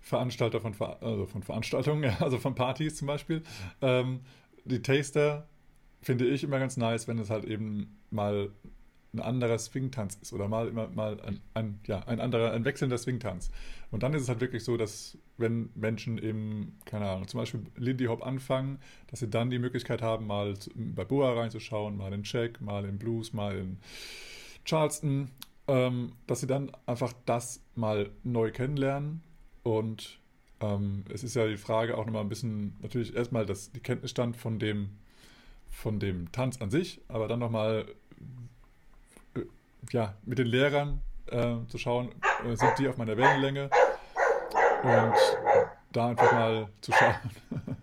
Veranstalter von, also von Veranstaltungen, also von Partys zum Beispiel. Ähm, die Taster finde ich immer ganz nice, wenn es halt eben mal ein anderer Swingtanz ist oder mal immer mal ein, ein, ja, ein anderer, ein wechselnder Swingtanz. Und dann ist es halt wirklich so, dass wenn Menschen eben, keine Ahnung, zum Beispiel Lindy Hop anfangen, dass sie dann die Möglichkeit haben, mal bei Boa reinzuschauen, mal in Check, mal in Blues, mal in Charleston ähm, dass sie dann einfach das mal neu kennenlernen. Und ähm, es ist ja die Frage auch nochmal ein bisschen, natürlich erstmal das, die Kenntnisstand von dem, von dem Tanz an sich, aber dann nochmal äh, ja, mit den Lehrern äh, zu schauen, äh, sind die auf meiner Wellenlänge und da einfach mal zu schauen.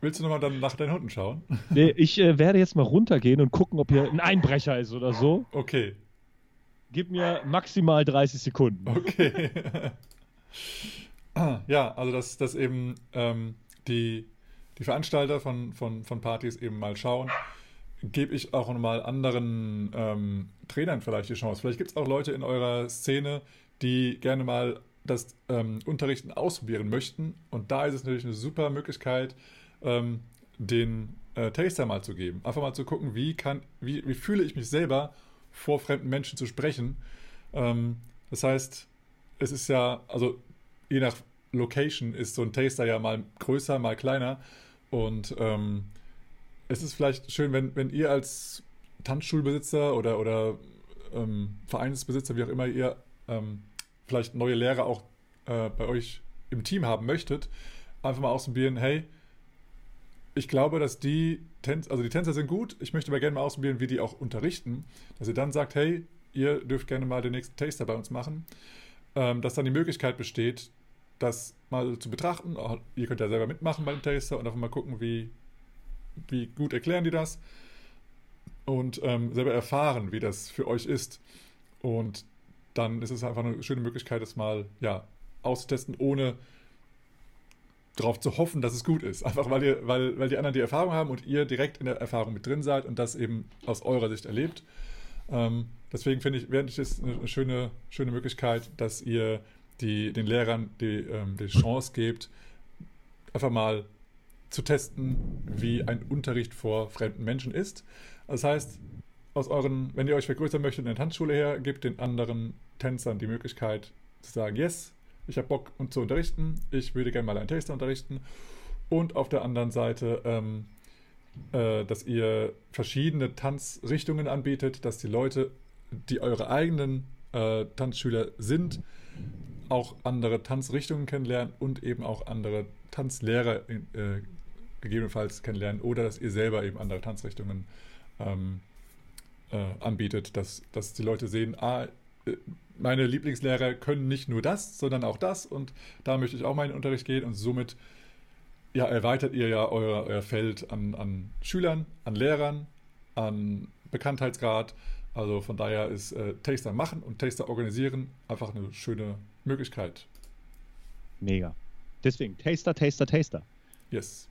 Willst du nochmal dann nach deinen Hunden schauen? Nee, ich äh, werde jetzt mal runtergehen und gucken, ob hier ein Einbrecher ist oder so. Okay. Gib mir maximal 30 Sekunden. Okay. ja, also dass, dass eben ähm, die, die Veranstalter von, von, von Partys eben mal schauen. Gebe ich auch nochmal anderen ähm, Trainern vielleicht die Chance. Vielleicht gibt es auch Leute in eurer Szene, die gerne mal das ähm, Unterrichten ausprobieren möchten. Und da ist es natürlich eine super Möglichkeit, ähm, den äh, Taster mal zu geben. Einfach mal zu gucken, wie, kann, wie, wie fühle ich mich selber vor fremden Menschen zu sprechen. Ähm, das heißt, es ist ja, also je nach Location ist so ein Taster ja mal größer, mal kleiner. Und ähm, es ist vielleicht schön, wenn, wenn ihr als Tanzschulbesitzer oder, oder ähm, Vereinsbesitzer, wie auch immer, ihr ähm, vielleicht neue Lehrer auch äh, bei euch im Team haben möchtet, einfach mal ausprobieren, hey, ich glaube, dass die Tänzer, also die Tänzer sind gut, ich möchte aber gerne mal ausprobieren, wie die auch unterrichten, dass ihr dann sagt, hey, ihr dürft gerne mal den nächsten Taster bei uns machen, ähm, dass dann die Möglichkeit besteht, das mal zu betrachten. Auch, ihr könnt ja selber mitmachen beim Taster und einfach mal gucken, wie, wie gut erklären die das und ähm, selber erfahren, wie das für euch ist. Und dann ist es einfach eine schöne Möglichkeit, das mal ja, auszutesten, ohne darauf zu hoffen, dass es gut ist. Einfach weil, ihr, weil, weil die anderen die Erfahrung haben und ihr direkt in der Erfahrung mit drin seid und das eben aus eurer Sicht erlebt. Ähm, deswegen finde ich, wäre es eine schöne, schöne Möglichkeit, dass ihr die, den Lehrern die, ähm, die Chance gebt, einfach mal zu testen, wie ein Unterricht vor fremden Menschen ist. Das heißt, aus euren, wenn ihr euch vergrößern möchtet in der Tanzschule her, gebt den anderen Tänzern die Möglichkeit zu sagen, yes, ich habe Bock um zu unterrichten, ich würde gerne mal einen Taster unterrichten. Und auf der anderen Seite, ähm, äh, dass ihr verschiedene Tanzrichtungen anbietet, dass die Leute, die eure eigenen äh, Tanzschüler sind, auch andere Tanzrichtungen kennenlernen und eben auch andere Tanzlehrer äh, gegebenenfalls kennenlernen oder dass ihr selber eben andere Tanzrichtungen ähm, äh, anbietet, dass, dass die Leute sehen, ah, äh, meine Lieblingslehrer können nicht nur das, sondern auch das und da möchte ich auch meinen Unterricht gehen und somit ja, erweitert ihr ja euer, euer Feld an, an Schülern, an Lehrern, an Bekanntheitsgrad. Also von daher ist äh, Taster machen und Taster organisieren einfach eine schöne Möglichkeit. Mega. Deswegen Taster, Taster, Taster. Yes.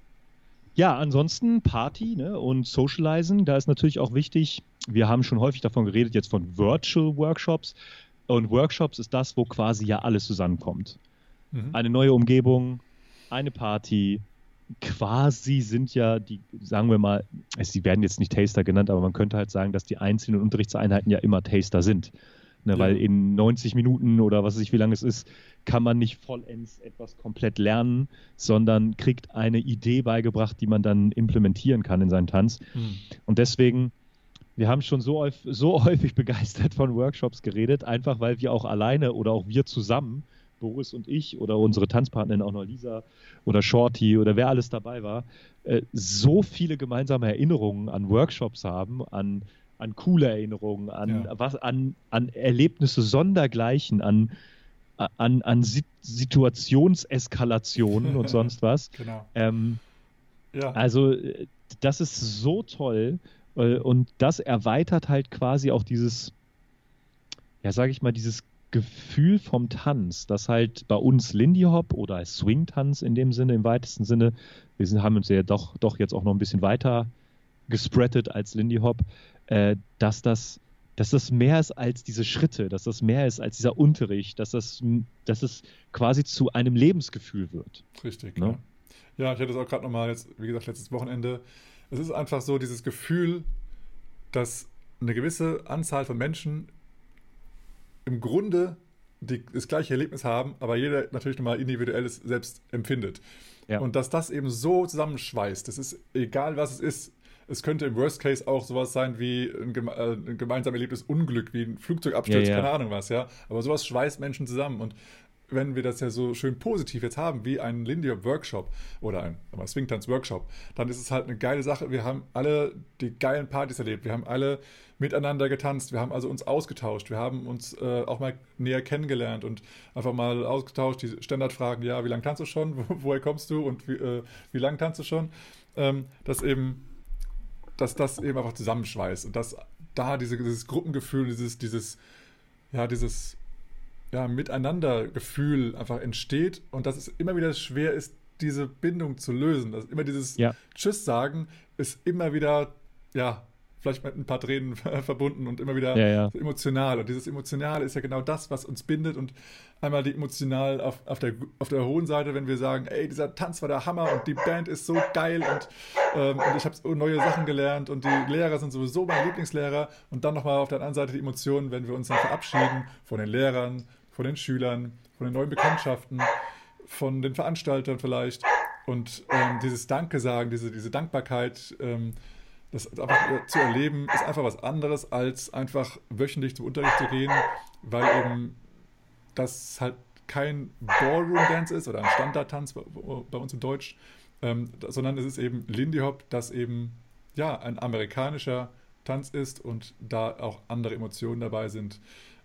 Ja, ansonsten Party ne, und Socializen, da ist natürlich auch wichtig, wir haben schon häufig davon geredet, jetzt von Virtual Workshops. Und Workshops ist das, wo quasi ja alles zusammenkommt. Mhm. Eine neue Umgebung, eine Party, quasi sind ja die, sagen wir mal, sie werden jetzt nicht Taster genannt, aber man könnte halt sagen, dass die einzelnen Unterrichtseinheiten ja immer Taster sind. Ne, ja. Weil in 90 Minuten oder was weiß ich, wie lange es ist, kann man nicht vollends etwas komplett lernen, sondern kriegt eine Idee beigebracht, die man dann implementieren kann in seinen Tanz. Hm. Und deswegen, wir haben schon so, so häufig begeistert von Workshops geredet, einfach weil wir auch alleine oder auch wir zusammen, Boris und ich oder unsere Tanzpartnerin auch noch Lisa oder Shorty oder wer alles dabei war, äh, so viele gemeinsame Erinnerungen an Workshops haben, an an coole Erinnerungen, an, ja. was, an, an Erlebnisse sondergleichen, an, an, an Situationseskalationen und sonst was. Genau. Ähm, ja. Also das ist so toll äh, und das erweitert halt quasi auch dieses, ja sage ich mal, dieses Gefühl vom Tanz, das halt bei uns Lindy Hop oder Swing-Tanz in dem Sinne, im weitesten Sinne, wir sind, haben uns ja doch, doch jetzt auch noch ein bisschen weiter gespreadet als Lindy Hop, äh, dass das dass das mehr ist als diese Schritte, dass das mehr ist als dieser Unterricht, dass das, dass es quasi zu einem Lebensgefühl wird. Richtig, ne? ja. Ja, ich hatte es auch gerade nochmal jetzt, wie gesagt, letztes Wochenende. Es ist einfach so dieses Gefühl, dass eine gewisse Anzahl von Menschen im Grunde die, das gleiche Erlebnis haben, aber jeder natürlich nochmal individuelles selbst empfindet. Ja. Und dass das eben so zusammenschweißt, das ist egal, was es ist, es könnte im Worst Case auch sowas sein wie ein, geme äh, ein gemeinsam erlebtes Unglück, wie ein Flugzeugabsturz, ja, ja. keine Ahnung was, ja. Aber sowas schweißt Menschen zusammen. Und wenn wir das ja so schön positiv jetzt haben, wie ein Lindy Workshop oder ein Swingtanz Workshop, dann ist es halt eine geile Sache. Wir haben alle die geilen Partys erlebt. Wir haben alle miteinander getanzt. Wir haben also uns ausgetauscht. Wir haben uns äh, auch mal näher kennengelernt und einfach mal ausgetauscht. Die Standardfragen, ja, wie lange tanzt du schon? Wo, woher kommst du? Und wie, äh, wie lange tanzt du schon? Ähm, dass eben dass das eben einfach zusammenschweißt und dass da diese, dieses Gruppengefühl, dieses, dieses, ja, dieses ja, Miteinandergefühl einfach entsteht und dass es immer wieder schwer ist, diese Bindung zu lösen. Dass immer dieses ja. Tschüss sagen ist immer wieder, ja, vielleicht mit ein paar Tränen verbunden und immer wieder ja, ja. So emotional. Und dieses Emotionale ist ja genau das, was uns bindet. Und einmal die emotional auf, auf, der, auf der hohen Seite, wenn wir sagen, ey, dieser Tanz war der Hammer und die Band ist so geil und, ähm, und ich habe neue Sachen gelernt und die Lehrer sind sowieso mein Lieblingslehrer. Und dann nochmal auf der anderen Seite die Emotionen, wenn wir uns dann verabschieden von den Lehrern, von den Schülern, von den neuen Bekanntschaften, von den Veranstaltern vielleicht. Und ähm, dieses Danke sagen, diese, diese Dankbarkeit, ähm, das einfach zu erleben, ist einfach was anderes, als einfach wöchentlich zum Unterricht zu gehen, weil eben das halt kein Ballroom-Dance ist oder ein Standard-Tanz bei uns im Deutsch, ähm, sondern es ist eben Lindy Hop, das eben ja ein amerikanischer Tanz ist und da auch andere Emotionen dabei sind,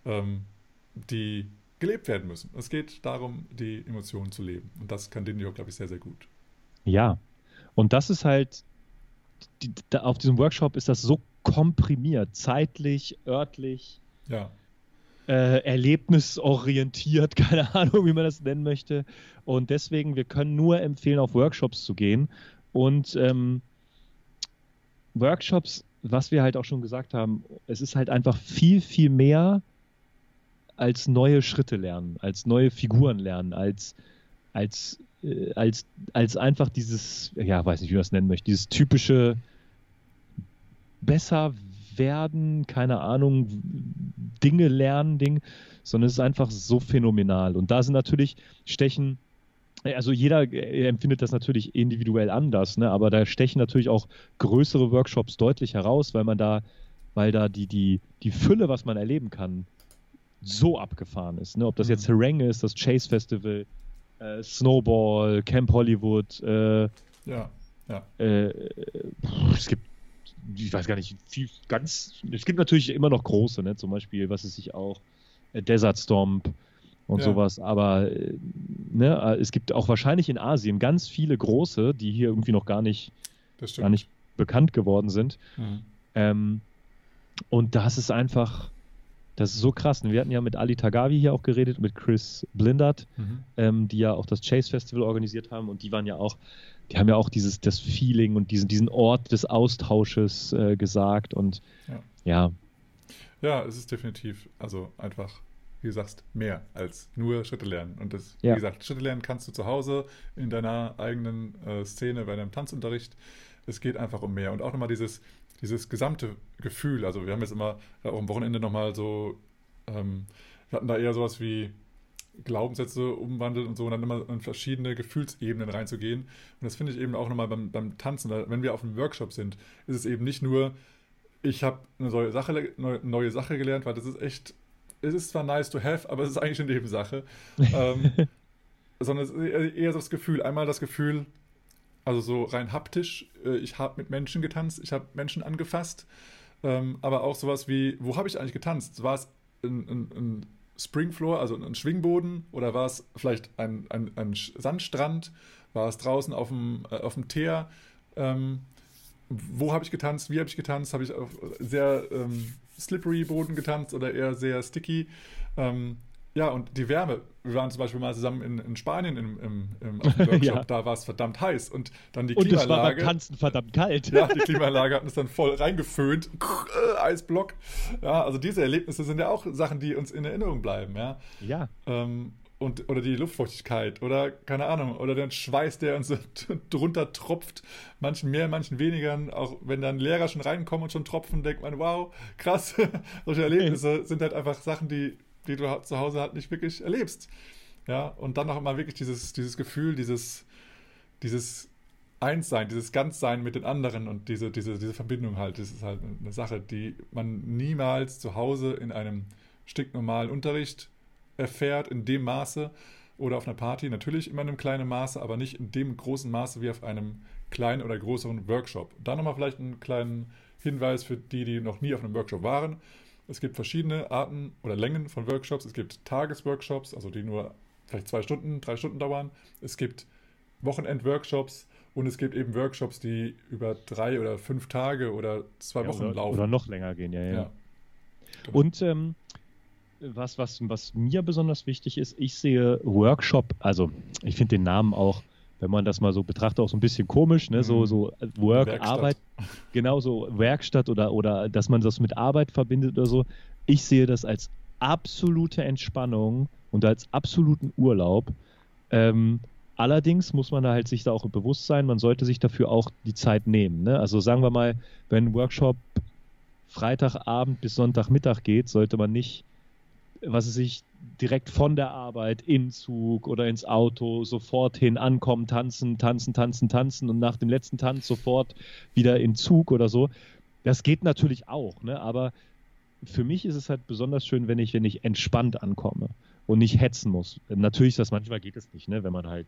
ähm, die gelebt werden müssen. Es geht darum, die Emotionen zu leben. Und das kann Hop, glaube ich, sehr, sehr gut. Ja, und das ist halt die, da, auf diesem Workshop ist das so komprimiert, zeitlich, örtlich, ja. äh, erlebnisorientiert, keine Ahnung, wie man das nennen möchte. Und deswegen, wir können nur empfehlen, auf Workshops zu gehen. Und ähm, Workshops, was wir halt auch schon gesagt haben, es ist halt einfach viel, viel mehr als neue Schritte lernen, als neue Figuren lernen, als, als äh, als, als einfach dieses, ja, weiß nicht, wie man das nennen möchte, dieses typische besser werden, keine Ahnung, Dinge lernen, Ding, sondern es ist einfach so phänomenal. Und da sind natürlich, stechen also jeder äh, empfindet das natürlich individuell anders, ne? aber da stechen natürlich auch größere Workshops deutlich heraus, weil man da, weil da die, die, die Fülle, was man erleben kann, so abgefahren ist. Ne? Ob das jetzt mhm. Harangue ist, das Chase Festival, äh, Snowball, Camp Hollywood. Äh, ja, ja. Äh, es gibt, ich weiß gar nicht, viel, ganz, es gibt natürlich immer noch große, ne? zum Beispiel, was es sich auch, äh, Desert Stomp und ja. sowas, aber äh, ne, äh, es gibt auch wahrscheinlich in Asien ganz viele große, die hier irgendwie noch gar nicht, gar nicht bekannt geworden sind. Mhm. Ähm, und das ist einfach, das ist so krass. Wir hatten ja mit Ali Tagavi hier auch geredet, mit Chris Blindert, mhm. ähm, die ja auch das Chase Festival organisiert haben und die waren ja auch, die haben ja auch dieses das Feeling und diesen, diesen Ort des Austausches äh, gesagt und ja. ja. Ja, es ist definitiv, also einfach, wie du sagst, mehr als nur Schritte lernen. Und das, ja. wie gesagt, Schritte lernen kannst du zu Hause in deiner eigenen äh, Szene bei deinem Tanzunterricht. Es geht einfach um mehr. Und auch nochmal dieses, dieses gesamte Gefühl, also wir haben jetzt immer auch am Wochenende nochmal so, ähm, wir hatten da eher sowas wie Glaubenssätze umwandelt und so und dann immer in verschiedene Gefühlsebenen reinzugehen. Und das finde ich eben auch nochmal beim, beim Tanzen, wenn wir auf einem Workshop sind, ist es eben nicht nur, ich habe eine neue Sache, neue, neue Sache gelernt, weil das ist echt, es ist zwar nice to have, aber es ist eigentlich eine Nebensache. ähm, sondern es ist eher so das Gefühl, einmal das Gefühl, also so rein haptisch. Äh, ich habe mit Menschen getanzt, ich habe Menschen angefasst. Ähm, aber auch sowas wie, wo habe ich eigentlich getanzt? War es ein, ein, ein Springfloor, also ein Schwingboden? Oder war es vielleicht ein, ein, ein Sandstrand? War es draußen auf dem, äh, auf dem Teer? Ähm, wo habe ich getanzt? Wie habe ich getanzt? Habe ich auf sehr ähm, slippery Boden getanzt oder eher sehr sticky? Ähm, ja, und die Wärme. Wir waren zum Beispiel mal zusammen in, in Spanien im, im, im Workshop, ja. da war es verdammt heiß und dann die und Klimaanlage. Und es war beim Tanzen verdammt kalt. Ja, die Klimaanlage hat uns dann voll reingeföhnt. Eisblock. Ja, also diese Erlebnisse sind ja auch Sachen, die uns in Erinnerung bleiben, ja. Ja. Ähm, und, oder die Luftfeuchtigkeit oder keine Ahnung, oder den Schweiß, der uns drunter tropft, manchen mehr, manchen weniger, auch wenn dann Lehrer schon reinkommen und schon tropfen, denkt man, wow, krass, solche Erlebnisse sind halt einfach Sachen, die die du zu Hause halt nicht wirklich erlebst. Ja, und dann noch immer wirklich dieses, dieses Gefühl, dieses, dieses Einssein, dieses Ganzsein mit den anderen und diese, diese, diese Verbindung halt, das ist halt eine Sache, die man niemals zu Hause in einem stinknormalen Unterricht erfährt, in dem Maße oder auf einer Party, natürlich immer in einem kleinen Maße, aber nicht in dem großen Maße wie auf einem kleinen oder größeren Workshop. Da nochmal vielleicht einen kleinen Hinweis für die, die noch nie auf einem Workshop waren. Es gibt verschiedene Arten oder Längen von Workshops. Es gibt Tagesworkshops, also die nur vielleicht zwei Stunden, drei Stunden dauern. Es gibt Wochenend-Workshops und es gibt eben Workshops, die über drei oder fünf Tage oder zwei ja, Wochen oder, laufen. Oder noch länger gehen, ja, ja. ja. Genau. Und ähm, was, was, was mir besonders wichtig ist, ich sehe Workshop, also ich finde den Namen auch wenn man das mal so betrachtet, auch so ein bisschen komisch, ne? so, mhm. so Work, Werkstatt. Arbeit, genau so Werkstatt oder, oder dass man das mit Arbeit verbindet oder so. Ich sehe das als absolute Entspannung und als absoluten Urlaub. Ähm, allerdings muss man da halt sich da auch bewusst sein, man sollte sich dafür auch die Zeit nehmen. Ne? Also sagen wir mal, wenn ein Workshop Freitagabend bis Sonntagmittag geht, sollte man nicht was weiß ich, direkt von der Arbeit in Zug oder ins Auto sofort hin ankommen, tanzen, tanzen, tanzen, tanzen und nach dem letzten Tanz sofort wieder in Zug oder so. Das geht natürlich auch, ne? aber für mich ist es halt besonders schön, wenn ich, wenn ich entspannt ankomme und nicht hetzen muss. Natürlich ist das manchmal geht es nicht, ne? wenn man halt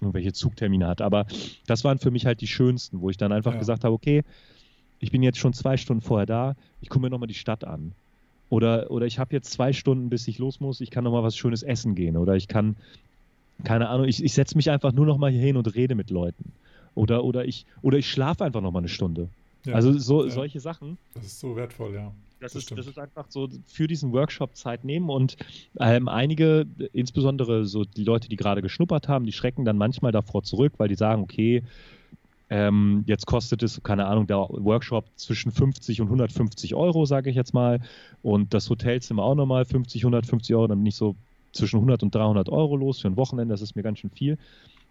irgendwelche Zugtermine hat. Aber das waren für mich halt die schönsten, wo ich dann einfach ja. gesagt habe, okay, ich bin jetzt schon zwei Stunden vorher da, ich gucke mir nochmal die Stadt an. Oder, oder ich habe jetzt zwei Stunden, bis ich los muss, ich kann noch mal was Schönes essen gehen. Oder ich kann, keine Ahnung, ich, ich setze mich einfach nur noch mal hier hin und rede mit Leuten. Oder, oder ich, oder ich schlafe einfach noch mal eine Stunde. Ja, also so, ja. solche Sachen. Das ist so wertvoll, ja. Das, das, ist, das ist einfach so für diesen Workshop Zeit nehmen und ähm, einige, insbesondere so die Leute, die gerade geschnuppert haben, die schrecken dann manchmal davor zurück, weil die sagen, okay, ähm, jetzt kostet es, keine Ahnung, der Workshop zwischen 50 und 150 Euro, sage ich jetzt mal. Und das Hotelzimmer auch nochmal 50, 150 Euro. Dann bin ich so zwischen 100 und 300 Euro los für ein Wochenende. Das ist mir ganz schön viel.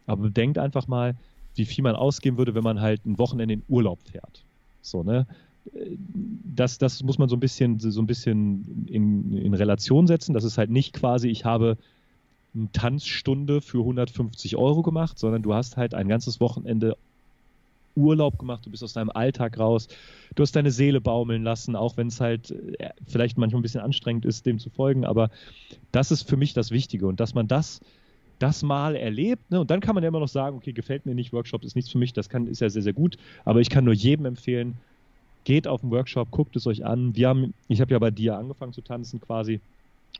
Aber bedenkt einfach mal, wie viel man ausgeben würde, wenn man halt ein Wochenende in Urlaub fährt. So, ne? Das, das muss man so ein bisschen, so ein bisschen in, in Relation setzen. Das ist halt nicht quasi, ich habe eine Tanzstunde für 150 Euro gemacht, sondern du hast halt ein ganzes Wochenende Urlaub gemacht, du bist aus deinem Alltag raus, du hast deine Seele baumeln lassen, auch wenn es halt äh, vielleicht manchmal ein bisschen anstrengend ist, dem zu folgen, aber das ist für mich das Wichtige und dass man das das mal erlebt, ne? und dann kann man ja immer noch sagen, okay, gefällt mir nicht, Workshop ist nichts für mich, das kann, ist ja sehr, sehr gut, aber ich kann nur jedem empfehlen, geht auf den Workshop, guckt es euch an. Wir haben, ich habe ja bei dir angefangen zu tanzen quasi,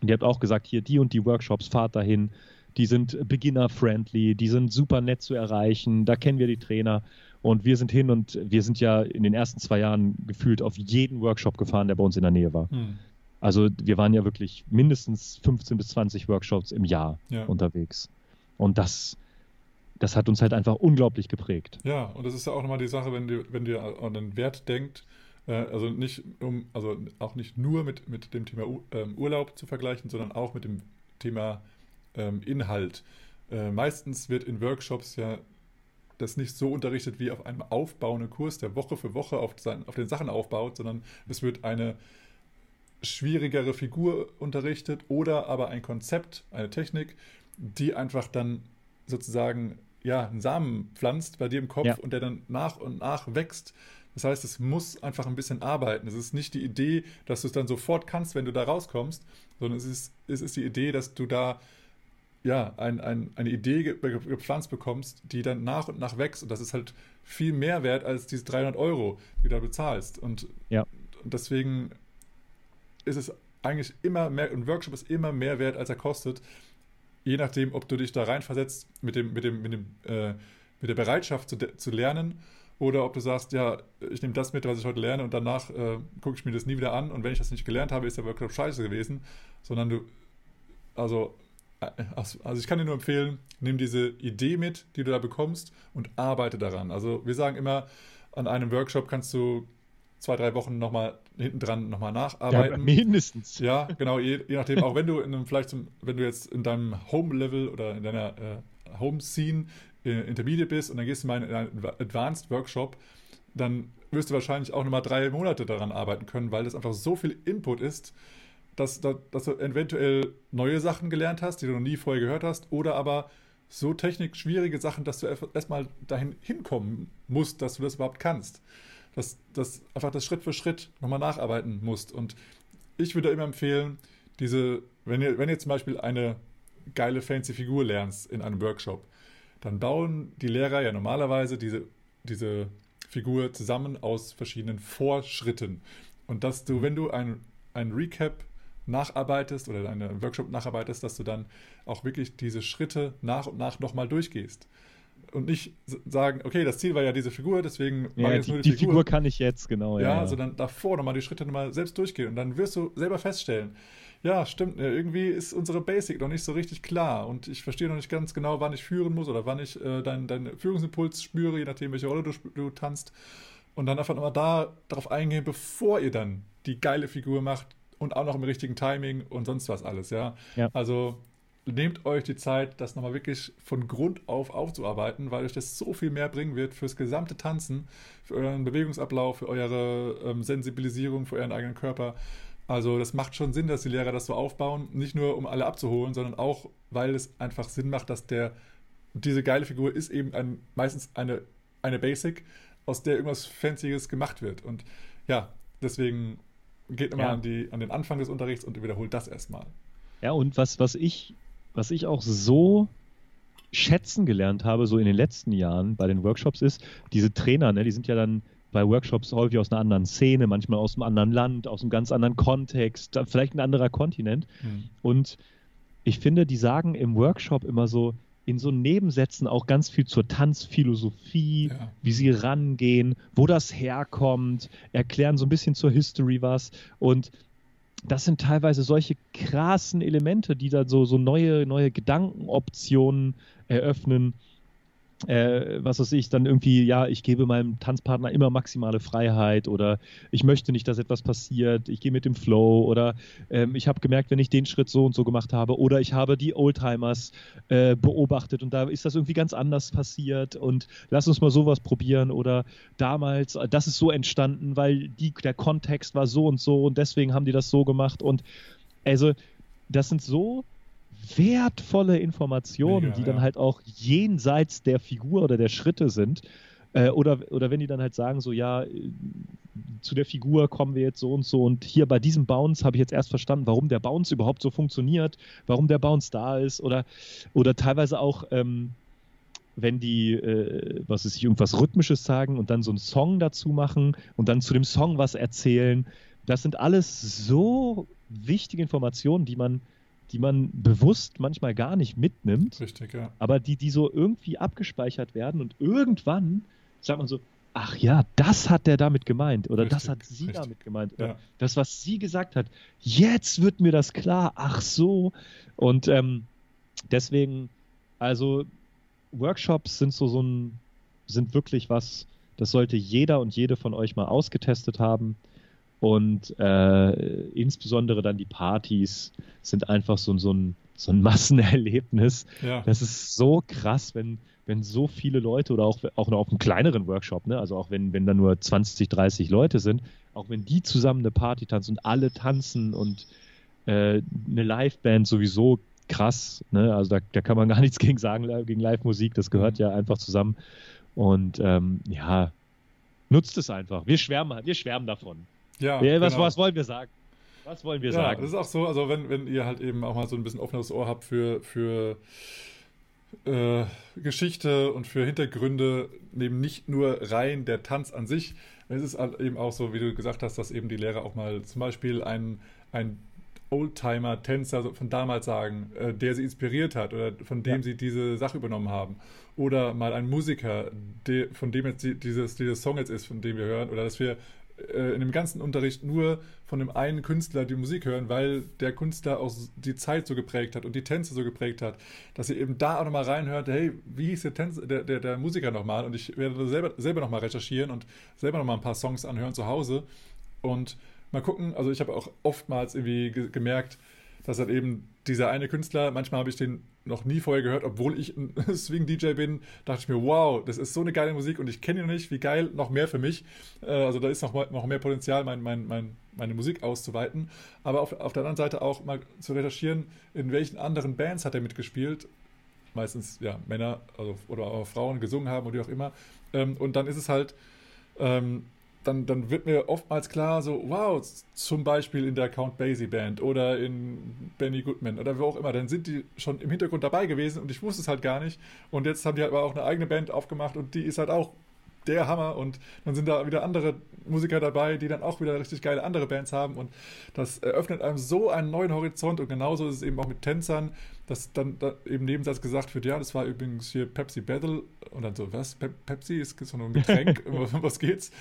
und ihr habt auch gesagt, hier die und die Workshops, fahrt dahin, die sind beginner-friendly, die sind super nett zu erreichen, da kennen wir die Trainer und wir sind hin und wir sind ja in den ersten zwei Jahren gefühlt auf jeden Workshop gefahren, der bei uns in der Nähe war. Hm. Also wir waren ja wirklich mindestens 15 bis 20 Workshops im Jahr ja. unterwegs. Und das, das hat uns halt einfach unglaublich geprägt. Ja, und das ist ja auch nochmal die Sache, wenn du, wenn du an den Wert denkt, äh, also nicht um, also auch nicht nur mit, mit dem Thema ähm, Urlaub zu vergleichen, sondern auch mit dem Thema ähm, Inhalt. Äh, meistens wird in Workshops ja das nicht so unterrichtet wie auf einem aufbauenden Kurs, der Woche für Woche auf, sein, auf den Sachen aufbaut, sondern es wird eine schwierigere Figur unterrichtet oder aber ein Konzept, eine Technik, die einfach dann sozusagen ja, einen Samen pflanzt bei dir im Kopf ja. und der dann nach und nach wächst. Das heißt, es muss einfach ein bisschen arbeiten. Es ist nicht die Idee, dass du es dann sofort kannst, wenn du da rauskommst, sondern es ist, es ist die Idee, dass du da ja, ein, ein, eine Idee gepflanzt bekommst, die dann nach und nach wächst. Und das ist halt viel mehr wert als diese 300 Euro, die du da bezahlst. Und, ja. und deswegen ist es eigentlich immer mehr, ein Workshop ist immer mehr wert, als er kostet. Je nachdem, ob du dich da reinversetzt mit, dem, mit, dem, mit, dem, äh, mit der Bereitschaft zu, zu lernen oder ob du sagst, ja, ich nehme das mit, was ich heute lerne und danach äh, gucke ich mir das nie wieder an und wenn ich das nicht gelernt habe, ist der Workshop scheiße gewesen, sondern du, also also ich kann dir nur empfehlen, nimm diese Idee mit, die du da bekommst und arbeite daran. Also wir sagen immer, an einem Workshop kannst du zwei, drei Wochen nochmal hinten dran nochmal nacharbeiten. Ja, mindestens. Ja, genau, je, je, nachdem, auch wenn du in einem, vielleicht, wenn du jetzt in deinem Home-Level oder in deiner äh, Home-Scene äh, Intermediate bist und dann gehst du mal in einen Advanced Workshop, dann wirst du wahrscheinlich auch nochmal drei Monate daran arbeiten können, weil das einfach so viel Input ist, dass, dass du eventuell neue Sachen gelernt hast, die du noch nie vorher gehört hast, oder aber so technikschwierige Sachen, dass du erstmal dahin hinkommen musst, dass du das überhaupt kannst. Dass, dass einfach das Schritt für Schritt nochmal nacharbeiten musst. Und ich würde immer empfehlen, diese, wenn ihr, wenn ihr zum Beispiel eine geile fancy Figur lernst in einem Workshop, dann bauen die Lehrer ja normalerweise diese, diese Figur zusammen aus verschiedenen Vorschritten. Und dass du, wenn du ein, ein Recap nacharbeitest oder deine Workshop nacharbeitest, dass du dann auch wirklich diese Schritte nach und nach nochmal durchgehst. Und nicht sagen, okay, das Ziel war ja diese Figur, deswegen ja, mache ich jetzt die, nur die, die Figur. Figur kann ich jetzt, genau. Ja, ja, sondern davor nochmal die Schritte nochmal selbst durchgehen. Und dann wirst du selber feststellen, ja, stimmt, irgendwie ist unsere Basic noch nicht so richtig klar und ich verstehe noch nicht ganz genau, wann ich führen muss oder wann ich äh, deinen dein Führungsimpuls spüre, je nachdem, welche Rolle du, du tanzt. Und dann einfach nochmal da darauf eingehen, bevor ihr dann die geile Figur macht, und auch noch im richtigen Timing und sonst was alles, ja. ja. Also nehmt euch die Zeit, das nochmal wirklich von Grund auf aufzuarbeiten, weil euch das so viel mehr bringen wird fürs gesamte Tanzen, für euren Bewegungsablauf, für eure ähm, Sensibilisierung, für euren eigenen Körper. Also das macht schon Sinn, dass die Lehrer das so aufbauen, nicht nur um alle abzuholen, sondern auch, weil es einfach Sinn macht, dass der diese geile Figur ist eben ein, meistens eine, eine Basic, aus der irgendwas Fancyes gemacht wird. Und ja, deswegen geht immer ja. an, die, an den Anfang des Unterrichts und wiederholt das erstmal. Ja, und was, was ich, was ich auch so schätzen gelernt habe, so in den letzten Jahren bei den Workshops, ist, diese Trainer, ne, die sind ja dann bei Workshops häufig aus einer anderen Szene, manchmal aus einem anderen Land, aus einem ganz anderen Kontext, vielleicht ein anderer Kontinent. Mhm. Und ich finde, die sagen im Workshop immer so, in so Nebensätzen auch ganz viel zur Tanzphilosophie, ja. wie sie rangehen, wo das herkommt, erklären so ein bisschen zur History was und das sind teilweise solche krassen Elemente, die da so, so neue, neue Gedankenoptionen eröffnen äh, was weiß ich, dann irgendwie, ja, ich gebe meinem Tanzpartner immer maximale Freiheit oder ich möchte nicht, dass etwas passiert, ich gehe mit dem Flow oder ähm, ich habe gemerkt, wenn ich den Schritt so und so gemacht habe oder ich habe die Oldtimers äh, beobachtet und da ist das irgendwie ganz anders passiert und lass uns mal sowas probieren oder damals, das ist so entstanden, weil die, der Kontext war so und so und deswegen haben die das so gemacht und also das sind so wertvolle Informationen, Mega, die dann ja. halt auch jenseits der Figur oder der Schritte sind. Äh, oder, oder wenn die dann halt sagen, so ja, äh, zu der Figur kommen wir jetzt so und so und hier bei diesem Bounce habe ich jetzt erst verstanden, warum der Bounce überhaupt so funktioniert, warum der Bounce da ist oder, oder teilweise auch, ähm, wenn die, äh, was ist, irgendwas Rhythmisches sagen und dann so einen Song dazu machen und dann zu dem Song was erzählen. Das sind alles so wichtige Informationen, die man, die man bewusst manchmal gar nicht mitnimmt. Richtig, ja. Aber die, die so irgendwie abgespeichert werden und irgendwann sagt man so, ach ja, das hat der damit gemeint oder richtig, das hat sie richtig. damit gemeint oder ja. das, was sie gesagt hat, jetzt wird mir das klar, ach so. Und ähm, deswegen, also Workshops sind so, so ein, sind wirklich was, das sollte jeder und jede von euch mal ausgetestet haben. Und äh, insbesondere dann die Partys sind einfach so, so, ein, so ein Massenerlebnis. Ja. Das ist so krass, wenn, wenn so viele Leute oder auch, auch noch auf einem kleineren Workshop, ne? also auch wenn, wenn da nur 20, 30 Leute sind, auch wenn die zusammen eine Party tanzen und alle tanzen und äh, eine Liveband sowieso krass, ne? also da, da kann man gar nichts gegen sagen, gegen Live-Musik, das gehört mhm. ja einfach zusammen und ähm, ja, nutzt es einfach. Wir schwärmen, wir schwärmen davon. Ja, ja was, genau. was wollen wir sagen? Was wollen wir ja, sagen? Das ist auch so, also wenn, wenn ihr halt eben auch mal so ein bisschen offenes Ohr habt für, für äh, Geschichte und für Hintergründe, eben nicht nur rein der Tanz an sich. Es ist halt eben auch so, wie du gesagt hast, dass eben die Lehrer auch mal zum Beispiel ein, ein Oldtimer-Tänzer von damals sagen, äh, der sie inspiriert hat oder von dem ja. sie diese Sache übernommen haben. Oder mal ein Musiker, der, von dem jetzt dieses, dieses Song jetzt ist, von dem wir hören. Oder dass wir äh, in dem ganzen Unterricht nur von dem einen Künstler die Musik hören, weil der Künstler auch die Zeit so geprägt hat und die Tänze so geprägt hat, dass ihr eben da auch nochmal reinhört, hey, wie hieß der, Tänzer, der, der, der Musiker nochmal? Und ich werde selber, selber nochmal recherchieren und selber nochmal ein paar Songs anhören zu Hause und mal gucken. Also ich habe auch oftmals irgendwie ge gemerkt, dass halt eben dieser eine Künstler, manchmal habe ich den noch nie vorher gehört, obwohl ich ein Swing-DJ bin, dachte ich mir, wow, das ist so eine geile Musik und ich kenne ihn noch nicht, wie geil, noch mehr für mich. Äh, also da ist noch, noch mehr Potenzial, mein, mein, mein, meine Musik auszuweiten. Aber auf, auf der anderen Seite auch mal zu recherchieren, in welchen anderen Bands hat er mitgespielt. Meistens ja Männer also, oder auch Frauen gesungen haben oder wie auch immer. Ähm, und dann ist es halt ähm, dann, dann wird mir oftmals klar, so, wow, zum Beispiel in der Count Basie Band oder in Benny Goodman oder wo auch immer, dann sind die schon im Hintergrund dabei gewesen und ich wusste es halt gar nicht. Und jetzt haben die halt aber auch eine eigene Band aufgemacht und die ist halt auch der Hammer und dann sind da wieder andere Musiker dabei, die dann auch wieder richtig geile andere Bands haben und das eröffnet einem so einen neuen Horizont und genauso ist es eben auch mit Tänzern, dass dann da eben Nebensatz gesagt wird, ja, das war übrigens hier Pepsi Battle und dann so, was, Pe Pepsi, ist so ein Getränk, was geht's?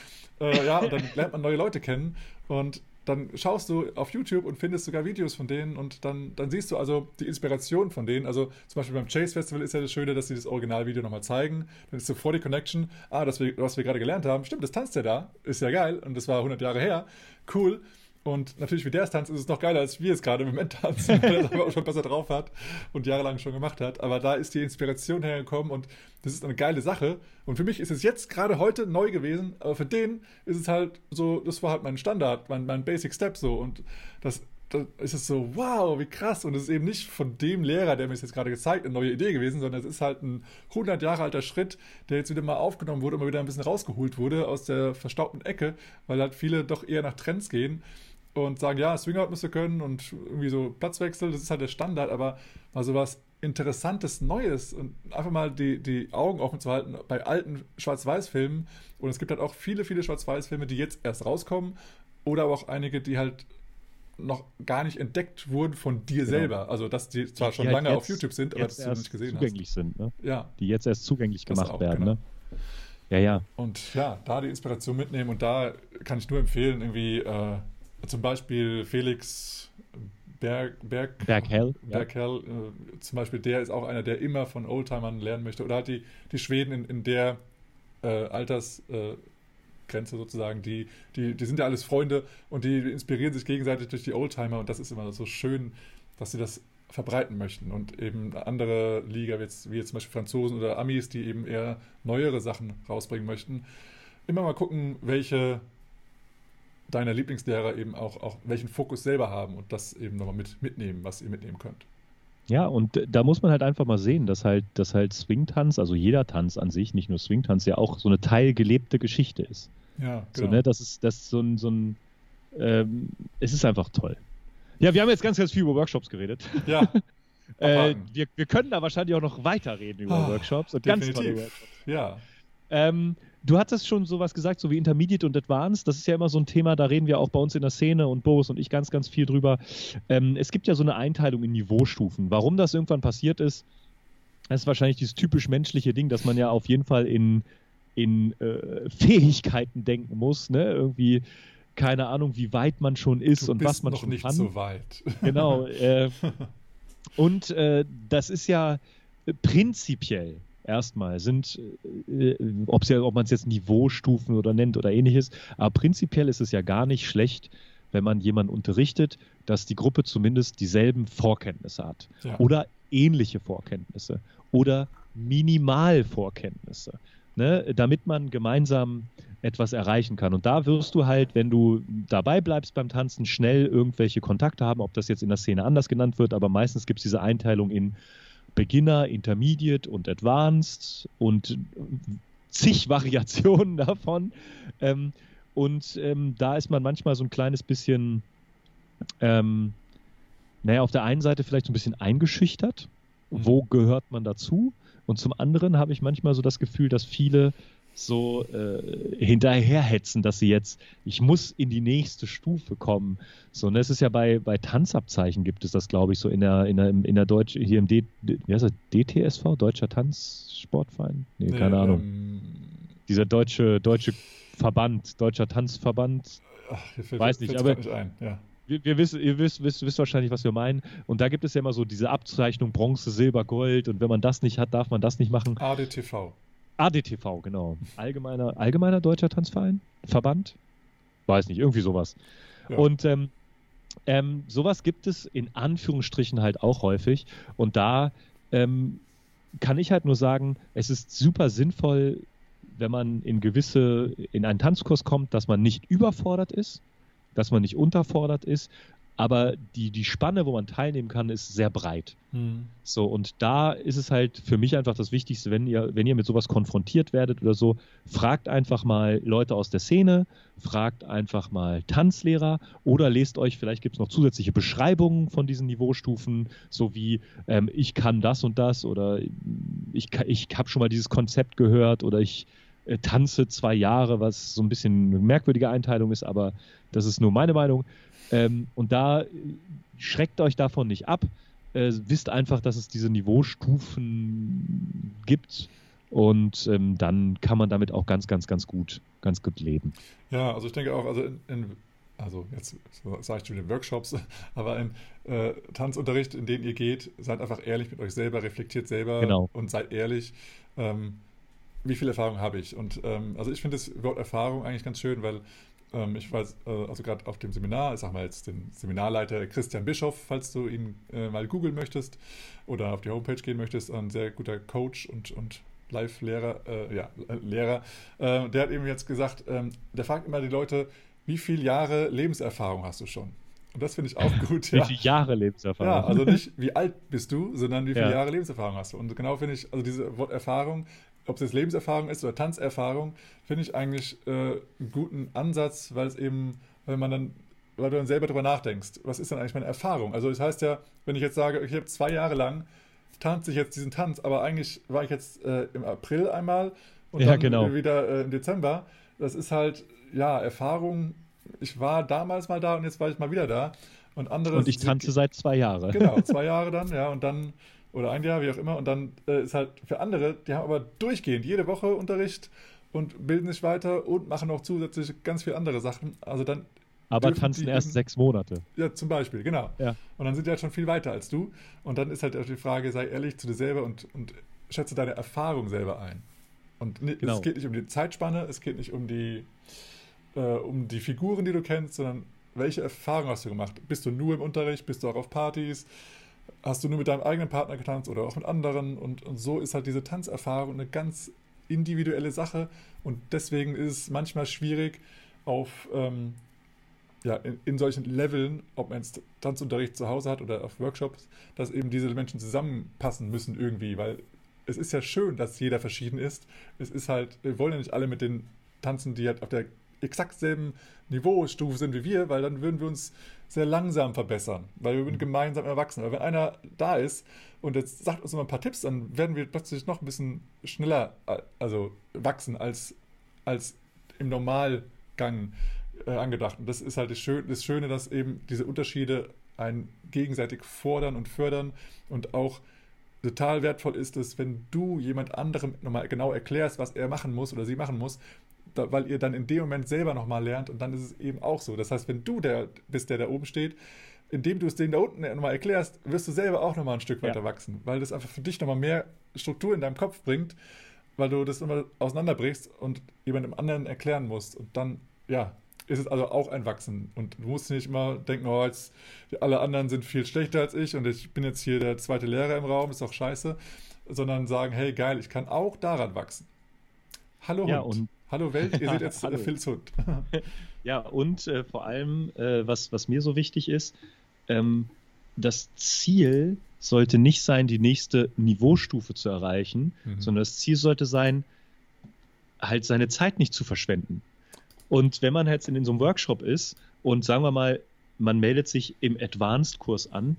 Äh, ja, und dann lernt man neue Leute kennen und dann schaust du auf YouTube und findest sogar Videos von denen und dann, dann siehst du also die Inspiration von denen. Also zum Beispiel beim Chase Festival ist ja das Schöne, dass sie das Originalvideo nochmal zeigen. Dann ist sofort die Connection. Ah, das was wir gerade gelernt haben. Stimmt, das tanzt ja da. Ist ja geil. Und das war 100 Jahre her. Cool. Und natürlich, wie der es tanzt, ist es noch geiler, als wir es gerade im Moment tanzen, weil er es auch schon besser drauf hat und jahrelang schon gemacht hat. Aber da ist die Inspiration hergekommen und das ist eine geile Sache. Und für mich ist es jetzt gerade heute neu gewesen, aber für den ist es halt so, das war halt mein Standard, mein, mein Basic Step so. Und das, da ist es so, wow, wie krass. Und es ist eben nicht von dem Lehrer, der mir es jetzt gerade gezeigt, eine neue Idee gewesen, sondern es ist halt ein 100 Jahre alter Schritt, der jetzt wieder mal aufgenommen wurde mal wieder ein bisschen rausgeholt wurde aus der verstaubten Ecke, weil halt viele doch eher nach Trends gehen und sagen, ja, Swingout müsste können und irgendwie so Platzwechsel, das ist halt der Standard, aber mal so was Interessantes, Neues und einfach mal die, die Augen offen zu halten bei alten Schwarz-Weiß-Filmen. Und es gibt halt auch viele, viele Schwarz-Weiß-Filme, die jetzt erst rauskommen oder aber auch einige, die halt noch gar nicht entdeckt wurden von dir genau. selber. Also, dass die zwar schon die halt lange auf YouTube sind, aber dass du nicht gesehen zugänglich hast. sind, ne? Ja. Die jetzt erst zugänglich gemacht auch, werden, genau. ne? Ja, ja. Und ja, da die Inspiration mitnehmen und da kann ich nur empfehlen, irgendwie äh, zum Beispiel Felix Berg, Berg, Berghell. Berghell ja. äh, zum Beispiel, der ist auch einer, der immer von Oldtimern lernen möchte. Oder hat die, die Schweden in, in der äh, Altersgrenze äh, sozusagen, die, die, die sind ja alles Freunde und die inspirieren sich gegenseitig durch die Oldtimer und das ist immer so schön, dass sie das verbreiten möchten und eben andere Liga, wie jetzt, wie jetzt zum Beispiel Franzosen oder Amis, die eben eher neuere Sachen rausbringen möchten, immer mal gucken, welche deiner Lieblingslehrer eben auch, auch welchen Fokus selber haben und das eben nochmal mit, mitnehmen, was ihr mitnehmen könnt. Ja, und da muss man halt einfach mal sehen, dass halt, dass halt Swing-Tanz, also jeder Tanz an sich, nicht nur Swing-Tanz, ja auch so eine teilgelebte Geschichte ist. Ja, So, genau. ne, das ist, das ist so ein, so ein ähm, es ist einfach toll. Ja, wir haben jetzt ganz, ganz viel über Workshops geredet. Ja, Äh, wir, wir können da wahrscheinlich auch noch weiter reden über Ah, Workshops und ganz tolle definitiv. Workshops. ja. Ähm, du hattest schon sowas gesagt, so wie Intermediate und Advanced. Das ist ja immer so ein Thema, da reden wir auch bei uns in der Szene und Boris und ich ganz, ganz viel drüber. Ähm, es gibt ja so eine Einteilung in Niveaustufen. Warum das irgendwann passiert ist, das ist wahrscheinlich dieses typisch menschliche Ding, dass man ja auf jeden Fall in, in äh, Fähigkeiten denken muss. Ne? Irgendwie, keine Ahnung, wie weit man schon ist Du und was man noch schon nicht kann. so weit. Genau. Äh, und äh, das ist ja prinzipiell erstmal sind, äh, ob's ja, ob man es jetzt Niveaustufen oder nennt oder ähnliches, aber prinzipiell ist es ja gar nicht schlecht, wenn man jemanden unterrichtet, dass die Gruppe zumindest dieselben Vorkenntnisse hat Ja. oder ähnliche Vorkenntnisse oder Minimalvorkenntnisse, ne, damit man gemeinsam etwas erreichen kann. Und da wirst du halt, wenn du dabei bleibst beim Tanzen, schnell irgendwelche Kontakte haben, ob das jetzt in der Szene anders genannt wird, aber meistens gibt es diese Einteilung in Beginner, Intermediate und Advanced und zig Variationen davon. Ähm, und ähm, da ist man manchmal so ein kleines bisschen, ähm, naja, auf der einen Seite vielleicht so ein bisschen eingeschüchtert. Mhm. Wo gehört man dazu? Und zum anderen habe ich manchmal so das Gefühl, dass viele so äh, hinterherhetzen, dass sie jetzt, ich muss in die nächste Stufe kommen. So, und es ist ja bei, bei Tanzabzeichen gibt es das, glaube ich, so in der, in der, in der Deutsch, hier im D, wie heißt das, DTSV, Deutscher Tanzsportverein? Nee, Nee, keine Ahnung. ähm, Dieser deutsche, deutsche Verband, Deutscher Tanzverband, ach, fällt, Weiß nicht, aber- nicht ein. Ja. wir, wir wissen, ihr wisst, wisst, wisst wahrscheinlich, was wir meinen. Und da gibt es ja immer so diese Abzeichnung Bronze, Silber, Gold. Und wenn man das nicht hat, darf man das nicht machen. ADTV. ADTV, genau. Allgemeiner, allgemeiner Deutscher Tanzverein? Verband? Weiß nicht, irgendwie sowas. Ja. Und ähm, ähm, sowas gibt es in Anführungsstrichen halt auch häufig. Und da ähm, kann ich halt nur sagen, es ist super sinnvoll, wenn man in gewisse, in einen Tanzkurs kommt, dass man nicht überfordert ist, dass man nicht unterfordert ist, aber die, die Spanne, wo man teilnehmen kann, ist sehr breit. Hm. So, und da ist es halt für mich einfach das Wichtigste, wenn ihr, wenn ihr mit sowas konfrontiert werdet oder so, fragt einfach mal Leute aus der Szene, fragt einfach mal Tanzlehrer oder lest euch, vielleicht gibt es noch zusätzliche Beschreibungen von diesen Niveaustufen, so wie ähm, ich kann das und das oder ich, ich habe schon mal dieses Konzept gehört oder ich äh, tanze zwei Jahre, was so ein bisschen eine merkwürdige Einteilung ist, aber das ist nur meine Meinung. Ähm, und da äh, schreckt euch davon nicht ab äh, wisst einfach, dass es diese Niveaustufen gibt und ähm, dann kann man damit auch ganz, ganz, ganz gut, ganz gut leben. Ja, also ich denke auch, also in, in also jetzt sage ich schon in Workshops, aber in äh, Tanzunterricht, in den ihr geht, seid einfach ehrlich mit euch selber, reflektiert selber Genau. und seid ehrlich, ähm, wie viel Erfahrung habe ich. Und ähm, also ich finde das Wort Erfahrung eigentlich ganz schön, weil ähm, ich weiß, äh, also gerade auf dem Seminar, ich sag mal jetzt den Seminarleiter Christian Bischoff, falls du ihn äh, mal googeln möchtest oder auf die Homepage gehen möchtest, ein sehr guter Coach und, und Live-Lehrer, äh, ja, äh, Lehrer, äh, der hat eben jetzt gesagt, ähm, der fragt immer die Leute, wie viele Jahre Lebenserfahrung hast du schon? Und das finde ich auch gut. Wie ja. viele Jahre Lebenserfahrung? Ja, also nicht wie alt bist du, sondern wie viele Ja. Jahre Lebenserfahrung hast du. Und genau finde ich, also diese Wort Erfahrung, ob es jetzt Lebenserfahrung ist oder Tanzerfahrung, finde ich eigentlich äh, einen guten Ansatz, weil es eben, weil man dann, weil du dann selber drüber nachdenkst, was ist denn eigentlich meine Erfahrung? Also das heißt ja, wenn ich jetzt sage, ich habe zwei Jahre lang tanze ich jetzt diesen Tanz, aber eigentlich war ich jetzt äh, im April einmal und Ja, dann genau. wieder äh, im Dezember. Das ist halt, ja, Erfahrung. Ich war damals mal da und jetzt war ich mal wieder da. Und andere und ich tanze seit zwei Jahren. Genau, zwei Jahre dann, ja, und dann, oder ein Jahr, wie auch immer, und dann äh, ist halt für andere, die haben aber durchgehend jede Woche Unterricht und bilden sich weiter und machen auch zusätzlich ganz viele andere Sachen. Also dann, Aber tanzen die erst sechs Monate. ja, zum Beispiel, genau. Ja. Und dann sind die halt schon viel weiter als du. Und dann ist halt auch die Frage, sei ehrlich zu dir selber und, und schätze deine Erfahrung selber ein. Und Genau. es geht nicht um die Zeitspanne, es geht nicht um die, äh, um die Figuren, die du kennst, sondern welche Erfahrung hast du gemacht? Bist du nur im Unterricht? Bist du auch auf Partys? Hast du nur mit deinem eigenen Partner getanzt oder auch mit anderen? Und, und so ist halt diese Tanzerfahrung eine ganz individuelle Sache. Und deswegen ist es manchmal schwierig, auf, ähm, ja, in, in, solchen Leveln, ob man jetzt Tanzunterricht zu Hause hat oder auf Workshops, dass eben diese Menschen zusammenpassen müssen irgendwie, weil es ist ja schön, dass jeder verschieden ist. Es ist halt, wir wollen ja nicht alle mit den tanzen, die halt auf der exakt selben Niveaustufe sind wie wir, weil dann würden wir uns sehr langsam verbessern, weil wir würden mhm. gemeinsam erwachsen. Aber wenn einer da ist und jetzt sagt uns immer ein paar Tipps, dann werden wir plötzlich noch ein bisschen schneller also wachsen als, als im Normalgang äh, angedacht. Und das ist halt das Schöne, das Schöne, dass eben diese Unterschiede einen gegenseitig fordern und fördern und auch total wertvoll ist es, wenn du jemand anderem nochmal genau erklärst, was er machen muss oder sie machen muss, da, weil ihr dann in dem Moment selber nochmal lernt und dann ist es eben auch so. Das heißt, wenn du der bist, der da oben steht, indem du es denen da unten nochmal erklärst, wirst du selber auch nochmal ein Stück weiter ja. wachsen, weil das einfach für dich nochmal mehr Struktur in deinem Kopf bringt, weil du das immer auseinanderbrichst und jemandem anderen erklären musst und dann, ja, ist es also auch ein Wachsen. Und du musst nicht immer denken, oh, jetzt, alle anderen sind viel schlechter als ich und ich bin jetzt hier der zweite Lehrer im Raum, ist doch scheiße, sondern sagen, hey, geil, ich kann auch daran wachsen. Hallo ja, Hund. Und Hallo Welt, ihr seht jetzt äh, Phils Hund. ja, und äh, vor allem, äh, was, was mir so wichtig ist, ähm, das Ziel sollte nicht sein, die nächste Niveaustufe zu erreichen, mhm. sondern das Ziel sollte sein, halt seine Zeit nicht zu verschwenden. Und wenn man jetzt in, in so einem Workshop ist und sagen wir mal, man meldet sich im Advanced-Kurs an,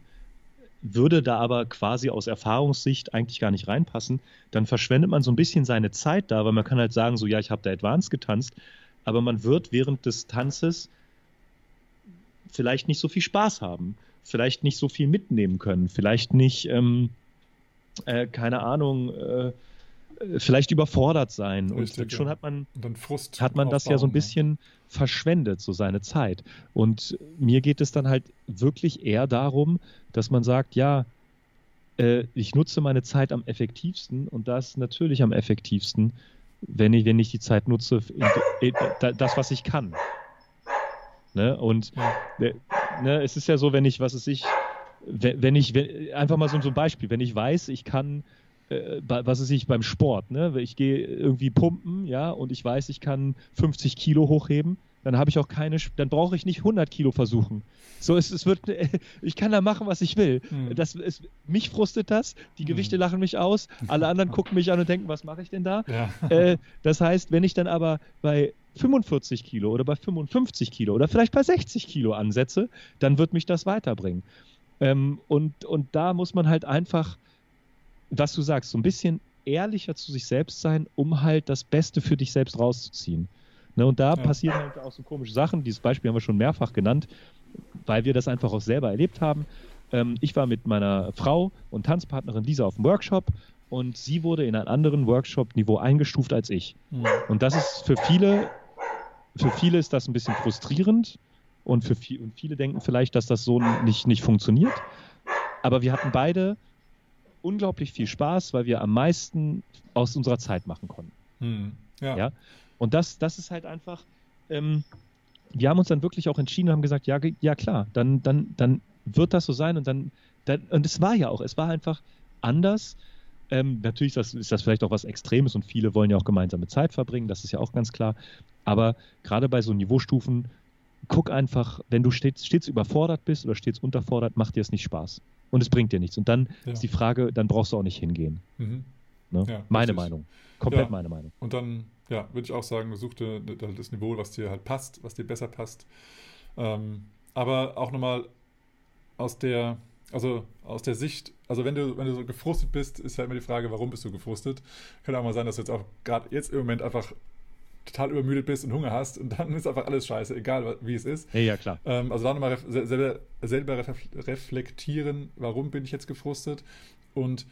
würde da aber quasi aus Erfahrungssicht eigentlich gar nicht reinpassen, dann verschwendet man so ein bisschen seine Zeit da, weil man kann halt sagen, so ja, ich habe da Advanced getanzt, aber man wird während des Tanzes vielleicht nicht so viel Spaß haben, vielleicht nicht so viel mitnehmen können, vielleicht nicht, ähm, äh, keine Ahnung, äh, vielleicht überfordert sein. Richtig, und schon ja. hat man, hat man das ja so ein bisschen verschwendet, so seine Zeit. Und mir geht es dann halt wirklich eher darum, dass man sagt, ja, äh, ich nutze meine Zeit am effektivsten und das natürlich am effektivsten, wenn ich, wenn ich die Zeit nutze, das, was ich kann. Ne? Und ja. Äh, ne, es ist ja so, wenn ich, was ist ich, wenn ich, wenn, einfach mal so, so ein Beispiel, wenn ich weiß, ich kann äh, was ist ich beim Sport, ne? Ich gehe irgendwie pumpen, ja, und ich weiß, ich kann 50 Kilo hochheben, dann habe ich auch keine, dann brauche ich nicht 100 Kilo versuchen. So es, es wird, ich kann da machen, was ich will. Hm. Das ist, mich frustet das, die Gewichte hm. lachen mich aus, alle anderen gucken mich an und denken, was mache ich denn da? Ja. Äh, das heißt, wenn ich dann aber bei 45 Kilo oder bei 55 Kilo oder vielleicht bei 60 Kilo ansetze, dann wird mich das weiterbringen. Ähm, und, und da muss man halt einfach was du sagst, so ein bisschen ehrlicher zu sich selbst sein, um halt das Beste für dich selbst rauszuziehen. Ne, und da ja. passieren halt auch so komische Sachen. Dieses Beispiel haben wir schon mehrfach genannt, weil wir das einfach auch selber erlebt haben. Ähm, ich war mit meiner Frau und Tanzpartnerin Lisa auf dem Workshop und sie wurde in einem anderen Workshop-Niveau eingestuft als ich. Mhm. Und das ist für viele, für viele ist das ein bisschen frustrierend und für viel, und viele denken vielleicht, dass das so nicht, nicht funktioniert. Aber wir hatten beide unglaublich viel Spaß, weil wir am meisten aus unserer Zeit machen konnten. Hm, ja. ja. Und das, das ist halt einfach, ähm, wir haben uns dann wirklich auch entschieden und haben gesagt, ja, ja klar, dann, dann, dann wird das so sein und dann, dann und es war ja auch, es war einfach anders. Ähm, natürlich ist das, ist das vielleicht auch was Extremes und viele wollen ja auch gemeinsame Zeit verbringen, das ist ja auch ganz klar. Aber gerade bei so Niveaustufen, guck einfach, wenn du stets, stets überfordert bist oder stets unterfordert, macht dir es nicht Spaß und es bringt dir nichts. Und dann ja. ist die Frage, dann brauchst du auch nicht hingehen. Mhm. Ne? Ja, meine Meinung. Komplett ja. meine Meinung. Und dann, ja, würde ich auch sagen, such dir das Niveau, was dir halt passt, was dir besser passt. Ähm, aber auch nochmal aus der, also aus der Sicht, also wenn du, wenn du so gefrustet bist, ist halt immer die Frage, warum bist du gefrustet? Kann auch mal sein, dass du jetzt auch gerade jetzt im Moment einfach total übermüdet bist und Hunger hast und dann ist einfach alles scheiße, egal wie es ist. Ja, ja klar. Ähm, also da nochmal selber, selber reflektieren, warum bin ich jetzt gefrustet und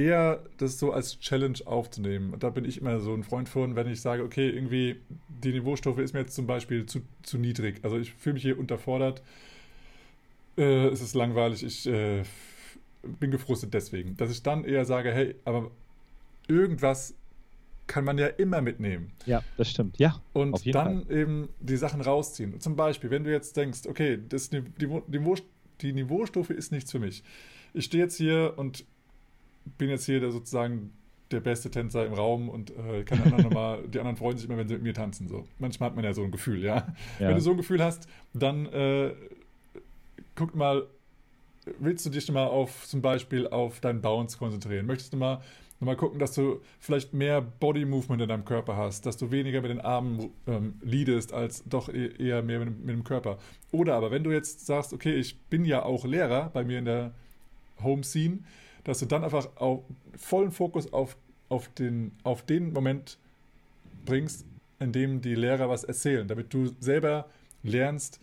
eher das so als Challenge aufzunehmen. Da bin ich immer so ein Freund von, wenn ich sage, okay, irgendwie die Niveaustufe ist mir jetzt zum Beispiel zu, zu niedrig. Also ich fühle mich hier unterfordert. Äh, es ist langweilig, ich äh, bin gefrustet deswegen. Dass ich dann eher sage, hey, aber irgendwas kann man ja immer mitnehmen. Ja, das stimmt. Ja. Und dann Fall. eben die Sachen rausziehen. Zum Beispiel, wenn du jetzt denkst, okay, das, die, Niveau, die Niveaustufe ist nichts für mich. Ich stehe jetzt hier und bin jetzt hier sozusagen der beste Tänzer im Raum und äh, kann anderen noch mal, die anderen freuen sich immer, wenn sie mit mir tanzen. So. Manchmal hat man ja so ein Gefühl, ja. ja. Wenn du so ein Gefühl hast, dann äh, guck mal, willst du dich mal auf zum Beispiel auf deinen Bounce konzentrieren? Möchtest du mal mal gucken, dass du vielleicht mehr Body Movement in deinem Körper hast, dass du weniger mit den Armen ähm, leadest, als doch e-, eher mehr mit, mit, dem Körper. Oder aber, wenn du jetzt sagst, okay, ich bin ja auch Lehrer bei mir in der Home Scene, dass du dann einfach auch vollen Fokus auf, auf, den, auf den Moment bringst, in dem die Lehrer was erzählen, damit du selber lernst,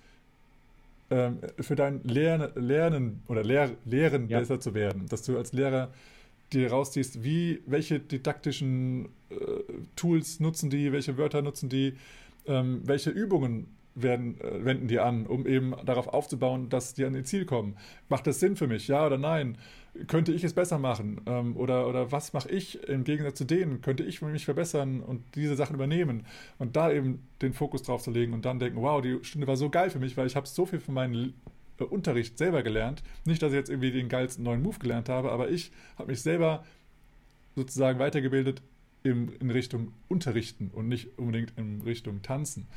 ähm, für dein Lern, Lernen oder Lehr, Lehren ja. besser zu werden, dass du als Lehrer dir rausziehst, wie, welche didaktischen äh, Tools nutzen die, welche Wörter nutzen die, ähm, welche Übungen werden, äh, wenden die an, um eben darauf aufzubauen, dass die an ihr Ziel kommen. Macht das Sinn für mich? Ja oder nein? Könnte ich es besser machen? Ähm, oder, oder was mache ich im Gegensatz zu denen? Könnte ich mich verbessern und diese Sachen übernehmen? Und da eben den Fokus drauf zu legen und dann denken, wow, die Stunde war so geil für mich, weil ich habe so viel von meinen äh, Unterricht selber gelernt. Nicht, dass ich jetzt irgendwie den geilsten neuen Move gelernt habe, aber ich habe mich selber sozusagen weitergebildet in, in Richtung Unterrichten und nicht unbedingt in Richtung Tanzen.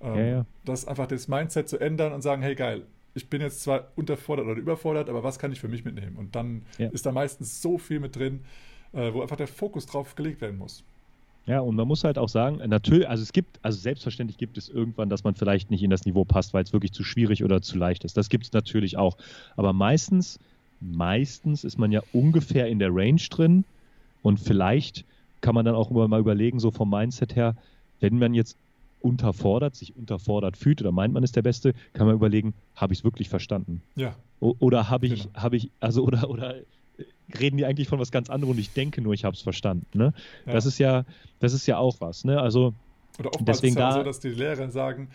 Ähm, ja, ja. Das einfach das Mindset zu ändern und sagen, hey geil, ich bin jetzt zwar unterfordert oder überfordert, aber was kann ich für mich mitnehmen? Und dann ja. ist da meistens so viel mit drin, äh, wo einfach der Fokus drauf gelegt werden muss. Ja, und man muss halt auch sagen, natürlich, also es gibt, also selbstverständlich gibt es irgendwann, dass man vielleicht nicht in das Niveau passt, weil es wirklich zu schwierig oder zu leicht ist. Das gibt es natürlich auch. Aber meistens, meistens ist man ja ungefähr in der Range drin und vielleicht kann man dann auch immer mal überlegen, so vom Mindset her, wenn man jetzt unterfordert, sich unterfordert fühlt oder meint man ist der Beste, kann man überlegen, habe ich es wirklich verstanden? Ja. O oder habe ich, genau. habe ich, also oder, oder reden die eigentlich von was ganz anderem und ich denke nur, ich habe es verstanden. Ne? Ja. Das ist ja, das ist ja auch was. Ne? Also oder oftmals deswegen ist ja da, so, dass die Lehrer sagen,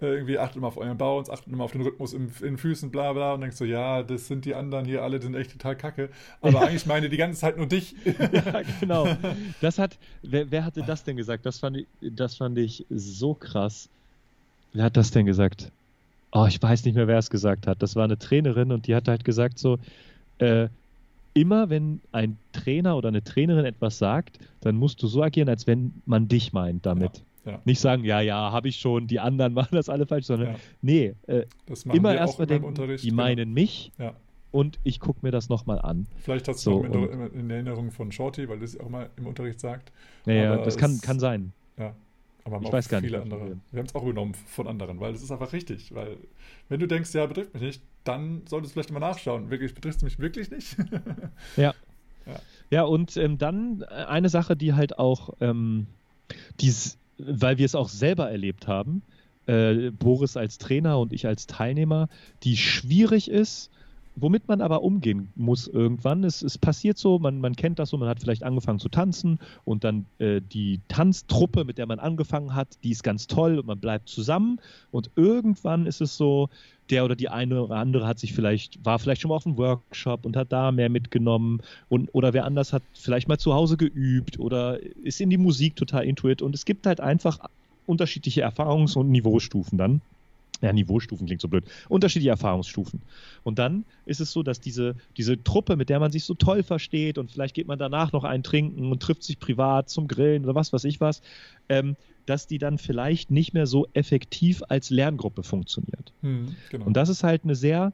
äh, irgendwie achtet mal auf euren Bounce, achtet mal auf den Rhythmus in, in den Füßen, bla bla, und denkst so, ja, das sind die anderen hier alle, die sind echt total kacke. Aber eigentlich meine die ganze Zeit nur dich. ja, genau. Das hat, wer, wer, hatte das denn gesagt? Das fand, ich, das fand ich so krass. Wer hat das denn gesagt? Oh, ich weiß nicht mehr, wer es gesagt hat. Das war eine Trainerin und die hat halt gesagt so, äh, immer wenn ein Trainer oder eine Trainerin etwas sagt, dann musst du so agieren, als wenn man dich meint damit. Ja, ja. Nicht sagen, ja, ja, habe ich schon, die anderen machen das alle falsch, sondern ja. nee, äh, immer erstmal denken, die genau. meinen mich und ich gucke mir das nochmal an. Vielleicht hast du so, noch in, in Erinnerung von Shorty, weil das auch mal im Unterricht sagt. Naja, das kann, kann sein. Ja, aber ich weiß gar nicht. Andere. Wir haben es auch übernommen von anderen, weil das ist einfach richtig. Weil, wenn du denkst, ja, betrifft mich nicht, dann solltest du vielleicht mal nachschauen. Wirklich, betrifft es mich wirklich nicht? ja. ja. Ja, und ähm, dann äh, eine Sache, die halt auch, ähm, dies, weil wir es auch selber erlebt haben, äh, Boris als Trainer und ich als Teilnehmer, die schwierig ist, womit man aber umgehen muss irgendwann. Es, es passiert so, man, man kennt das so, man hat vielleicht angefangen zu tanzen und dann äh, die Tanztruppe, mit der man angefangen hat, die ist ganz toll und man bleibt zusammen und irgendwann ist es so, der oder die eine oder andere hat sich vielleicht, war vielleicht schon mal auf einem Workshop und hat da mehr mitgenommen und oder wer anders hat vielleicht mal zu Hause geübt oder ist in die Musik total intuit und es gibt halt einfach unterschiedliche Erfahrungs- und Niveaustufen dann ja, Niveaustufen klingt so blöd, unterschiedliche Erfahrungsstufen. Und dann ist es so, dass diese, diese Truppe, mit der man sich so toll versteht und vielleicht geht man danach noch einen trinken und trifft sich privat zum Grillen oder was weiß ich was, ähm, dass die dann vielleicht nicht mehr so effektiv als Lerngruppe funktioniert. Hm, genau. Und das ist halt eine sehr,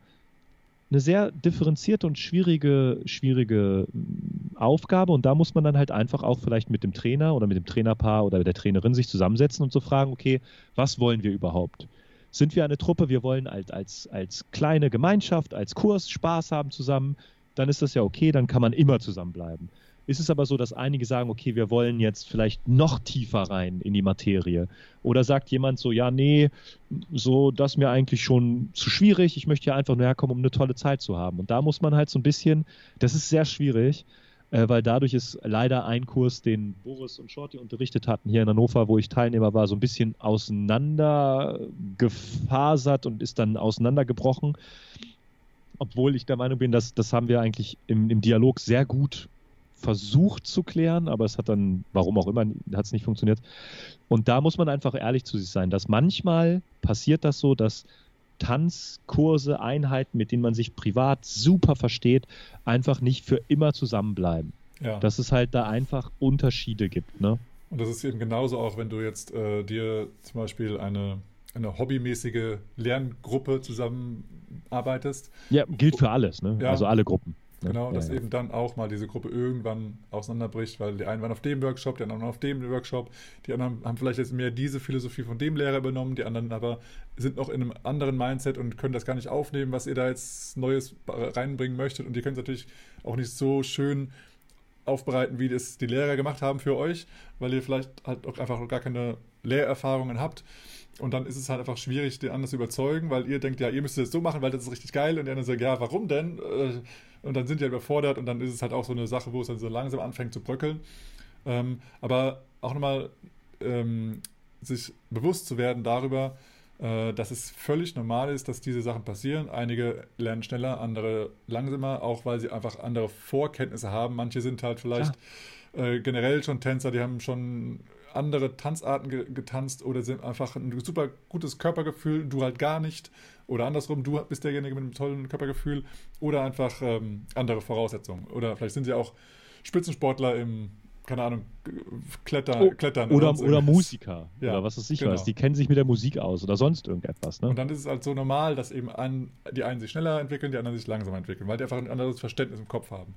eine sehr differenzierte und schwierige, schwierige hm, Aufgabe. Und da muss man dann halt einfach auch vielleicht mit dem Trainer oder mit dem Trainerpaar oder der Trainerin sich zusammensetzen und so fragen, okay, was wollen wir überhaupt? Sind wir eine Truppe, wir wollen als, als, als kleine Gemeinschaft, als Kurs Spaß haben zusammen, dann ist das ja okay, dann kann man immer zusammenbleiben. Ist es aber so, dass einige sagen, okay, wir wollen jetzt vielleicht noch tiefer rein in die Materie? Oder sagt jemand so, ja, nee, so, das ist mir eigentlich schon zu schwierig, ich möchte ja einfach nur herkommen, um eine tolle Zeit zu haben. Und da muss man halt so ein bisschen, das ist sehr schwierig, äh, weil dadurch ist leider ein Kurs, den Boris und Shorty unterrichtet hatten hier in Hannover, wo ich Teilnehmer war, so ein bisschen auseinandergefasert und ist dann auseinandergebrochen. Obwohl ich der Meinung bin, dass das haben wir eigentlich im, im Dialog sehr gut versucht zu klären, aber es hat dann, warum auch immer, hat es nicht funktioniert. Und da muss man einfach ehrlich zu sich sein, dass manchmal passiert das so, dass Tanzkurse, Einheiten, mit denen man sich privat super versteht, einfach nicht für immer zusammenbleiben. Ja. Dass es halt da einfach Unterschiede gibt, ne? Und das ist eben genauso auch, wenn du jetzt äh, dir zum Beispiel eine, eine hobbymäßige Lerngruppe zusammenarbeitest. Ja, gilt für alles, ne? Ja. Also alle Gruppen. Ne? Genau, ja, dass ja. eben dann auch mal diese Gruppe irgendwann auseinanderbricht, weil die einen waren auf dem Workshop, die anderen auf dem Workshop, die anderen haben vielleicht jetzt mehr diese Philosophie von dem Lehrer übernommen, die anderen aber sind noch in einem anderen Mindset und können das gar nicht aufnehmen, was ihr da jetzt Neues reinbringen möchtet und ihr könnt es natürlich auch nicht so schön aufbereiten, wie das die Lehrer gemacht haben für euch, weil ihr vielleicht halt auch einfach gar keine Lehrerfahrungen habt. Und dann ist es halt einfach schwierig, den anderen zu überzeugen, weil ihr denkt, ja, ihr müsst es so machen, weil das ist richtig geil. Und die anderen sagen, ja, warum denn? Äh, und dann sind die halt überfordert und dann ist es halt auch so eine Sache, wo es dann so langsam anfängt zu bröckeln. Ähm, aber auch nochmal ähm, sich bewusst zu werden darüber, äh, dass es völlig normal ist, dass diese Sachen passieren. Einige lernen schneller, andere langsamer, auch weil sie einfach andere Vorkenntnisse haben. Manche sind halt vielleicht äh, generell schon Tänzer, die haben schon andere Tanzarten ge getanzt oder sind einfach ein super gutes Körpergefühl, du halt gar nicht. Oder andersrum, du bist derjenige mit einem tollen Körpergefühl oder einfach ähm, andere Voraussetzungen. Oder vielleicht sind sie auch Spitzensportler im, keine Ahnung, Kletter, oh, Klettern. Oder, oder, oder Musiker ja, oder was es ich genau. weiß. Die kennen sich mit der Musik aus oder sonst irgendetwas. Ne? Und dann ist es halt so normal, dass eben ein, die einen sich schneller entwickeln, die anderen sich langsamer entwickeln, weil die einfach ein anderes Verständnis im Kopf haben.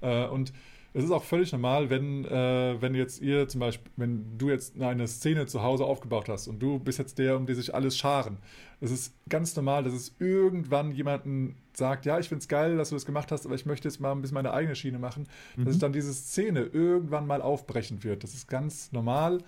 Äh, und es ist auch völlig normal, wenn, äh, wenn jetzt ihr zum Beispiel, wenn du jetzt eine Szene zu Hause aufgebaut hast und du bist jetzt der, um die sich alles scharen. Es ist ganz normal, dass es irgendwann jemanden sagt, ja, ich finde es geil, dass du das gemacht hast, aber ich möchte jetzt mal ein bisschen meine eigene Schiene machen, mhm. dass sich dann diese Szene irgendwann mal aufbrechen wird. Das ist ganz normal.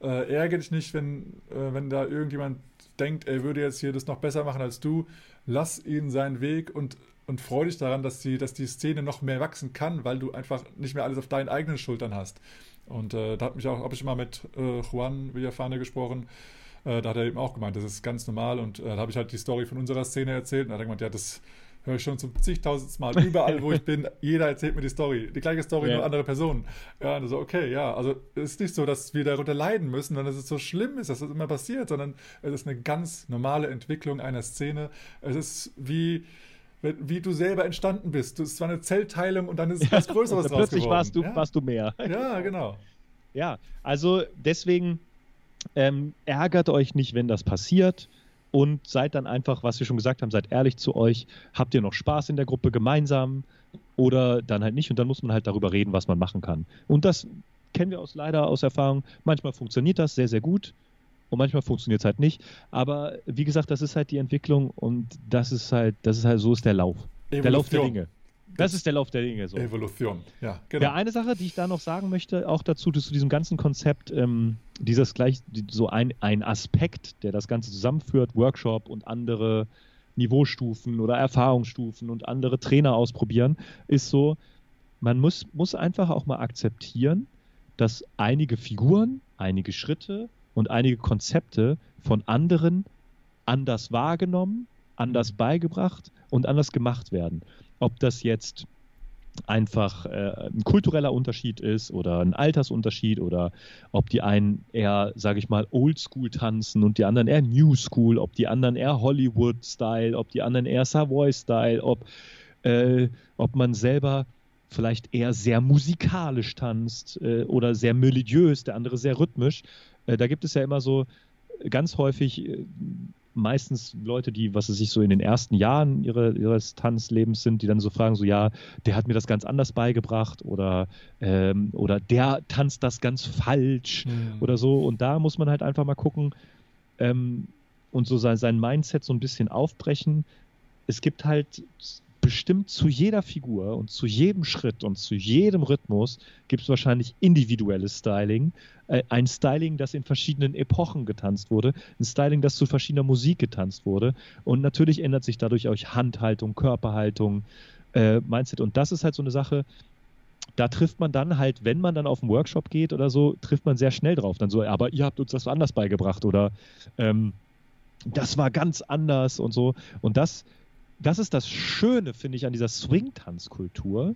Äh, ärgere dich nicht, wenn, äh, wenn da irgendjemand denkt, er würde jetzt hier das noch besser machen als du. Lass ihn seinen Weg und und freu dich daran, dass die, dass die Szene noch mehr wachsen kann, weil du einfach nicht mehr alles auf deinen eigenen Schultern hast. Und äh, da habe ich auch, habe ich mal mit äh, Juan Villafane gesprochen. Äh, da hat er eben auch gemeint, das ist ganz normal. Und äh, da habe ich halt die Story von unserer Szene erzählt. Und da hat er gemeint, ja, das höre ich schon zum zigtausendsten Mal. Überall, wo ich bin, jeder erzählt mir die Story. Die gleiche Story, ja. nur andere Personen. Ja, und so, okay, ja. Also es ist nicht so, dass wir darunter leiden müssen, sondern dass es so schlimm ist, dass das immer passiert, sondern es ist eine ganz normale Entwicklung einer Szene. Es ist wie wie du selber entstanden bist. Es war eine Zellteilung und dann ist ja, was Größeres draus Plötzlich warst du, ja. warst du mehr. Ja, genau. Ja, also deswegen ähm, ärgert euch nicht, wenn das passiert und seid dann einfach, was wir schon gesagt haben, seid ehrlich zu euch. Habt ihr noch Spaß in der Gruppe gemeinsam oder dann halt nicht und dann muss man halt darüber reden, was man machen kann. Und das kennen wir aus leider aus Erfahrung. Manchmal funktioniert das sehr, sehr gut und manchmal funktioniert es halt nicht. Aber wie gesagt, das ist halt die Entwicklung und das ist halt, das ist halt, so ist der Lauf. Evolution. Der Lauf der Dinge. Das ist der Lauf der Dinge. So. Evolution, ja, genau. Ja, eine Sache, die ich da noch sagen möchte, auch dazu, dass zu diesem ganzen Konzept, ähm, dieses gleich, so ein, ein Aspekt, der das Ganze zusammenführt, Workshop und andere Niveaustufen oder Erfahrungsstufen und andere Trainer ausprobieren, ist so, man muss, muss einfach auch mal akzeptieren, dass einige Figuren, einige Schritte, und einige Konzepte von anderen anders wahrgenommen, anders beigebracht und anders gemacht werden. Ob das jetzt einfach äh, ein kultureller Unterschied ist oder ein Altersunterschied oder ob die einen eher, sage ich mal, Oldschool tanzen und die anderen eher New School, ob die anderen eher Hollywood-Style, ob die anderen eher Savoy-Style, ob, äh, ob man selber vielleicht eher sehr musikalisch tanzt äh, oder sehr melodiös, der andere sehr rhythmisch. Äh, da gibt es ja immer so ganz häufig äh, meistens Leute, die, was es sich so in den ersten Jahren ihre, ihres Tanzlebens sind, die dann so fragen, so ja, der hat mir das ganz anders beigebracht oder, ähm, oder der tanzt das ganz falsch mhm. oder so. Und da muss man halt einfach mal gucken ähm, und so sein, sein Mindset so ein bisschen aufbrechen. Es gibt halt bestimmt zu jeder Figur und zu jedem Schritt und zu jedem Rhythmus gibt es wahrscheinlich individuelles Styling. Äh, ein Styling, das in verschiedenen Epochen getanzt wurde, ein Styling, das zu verschiedener Musik getanzt wurde. Und natürlich ändert sich dadurch auch Handhaltung, Körperhaltung, äh, Mindset. Und das ist halt so eine Sache, da trifft man dann halt, wenn man dann auf einen Workshop geht oder so, trifft man sehr schnell drauf. Dann so, aber ihr habt uns das anders beigebracht oder ähm, das war ganz anders und so. Und das das ist das Schöne, finde ich, an dieser Swing-Tanzkultur.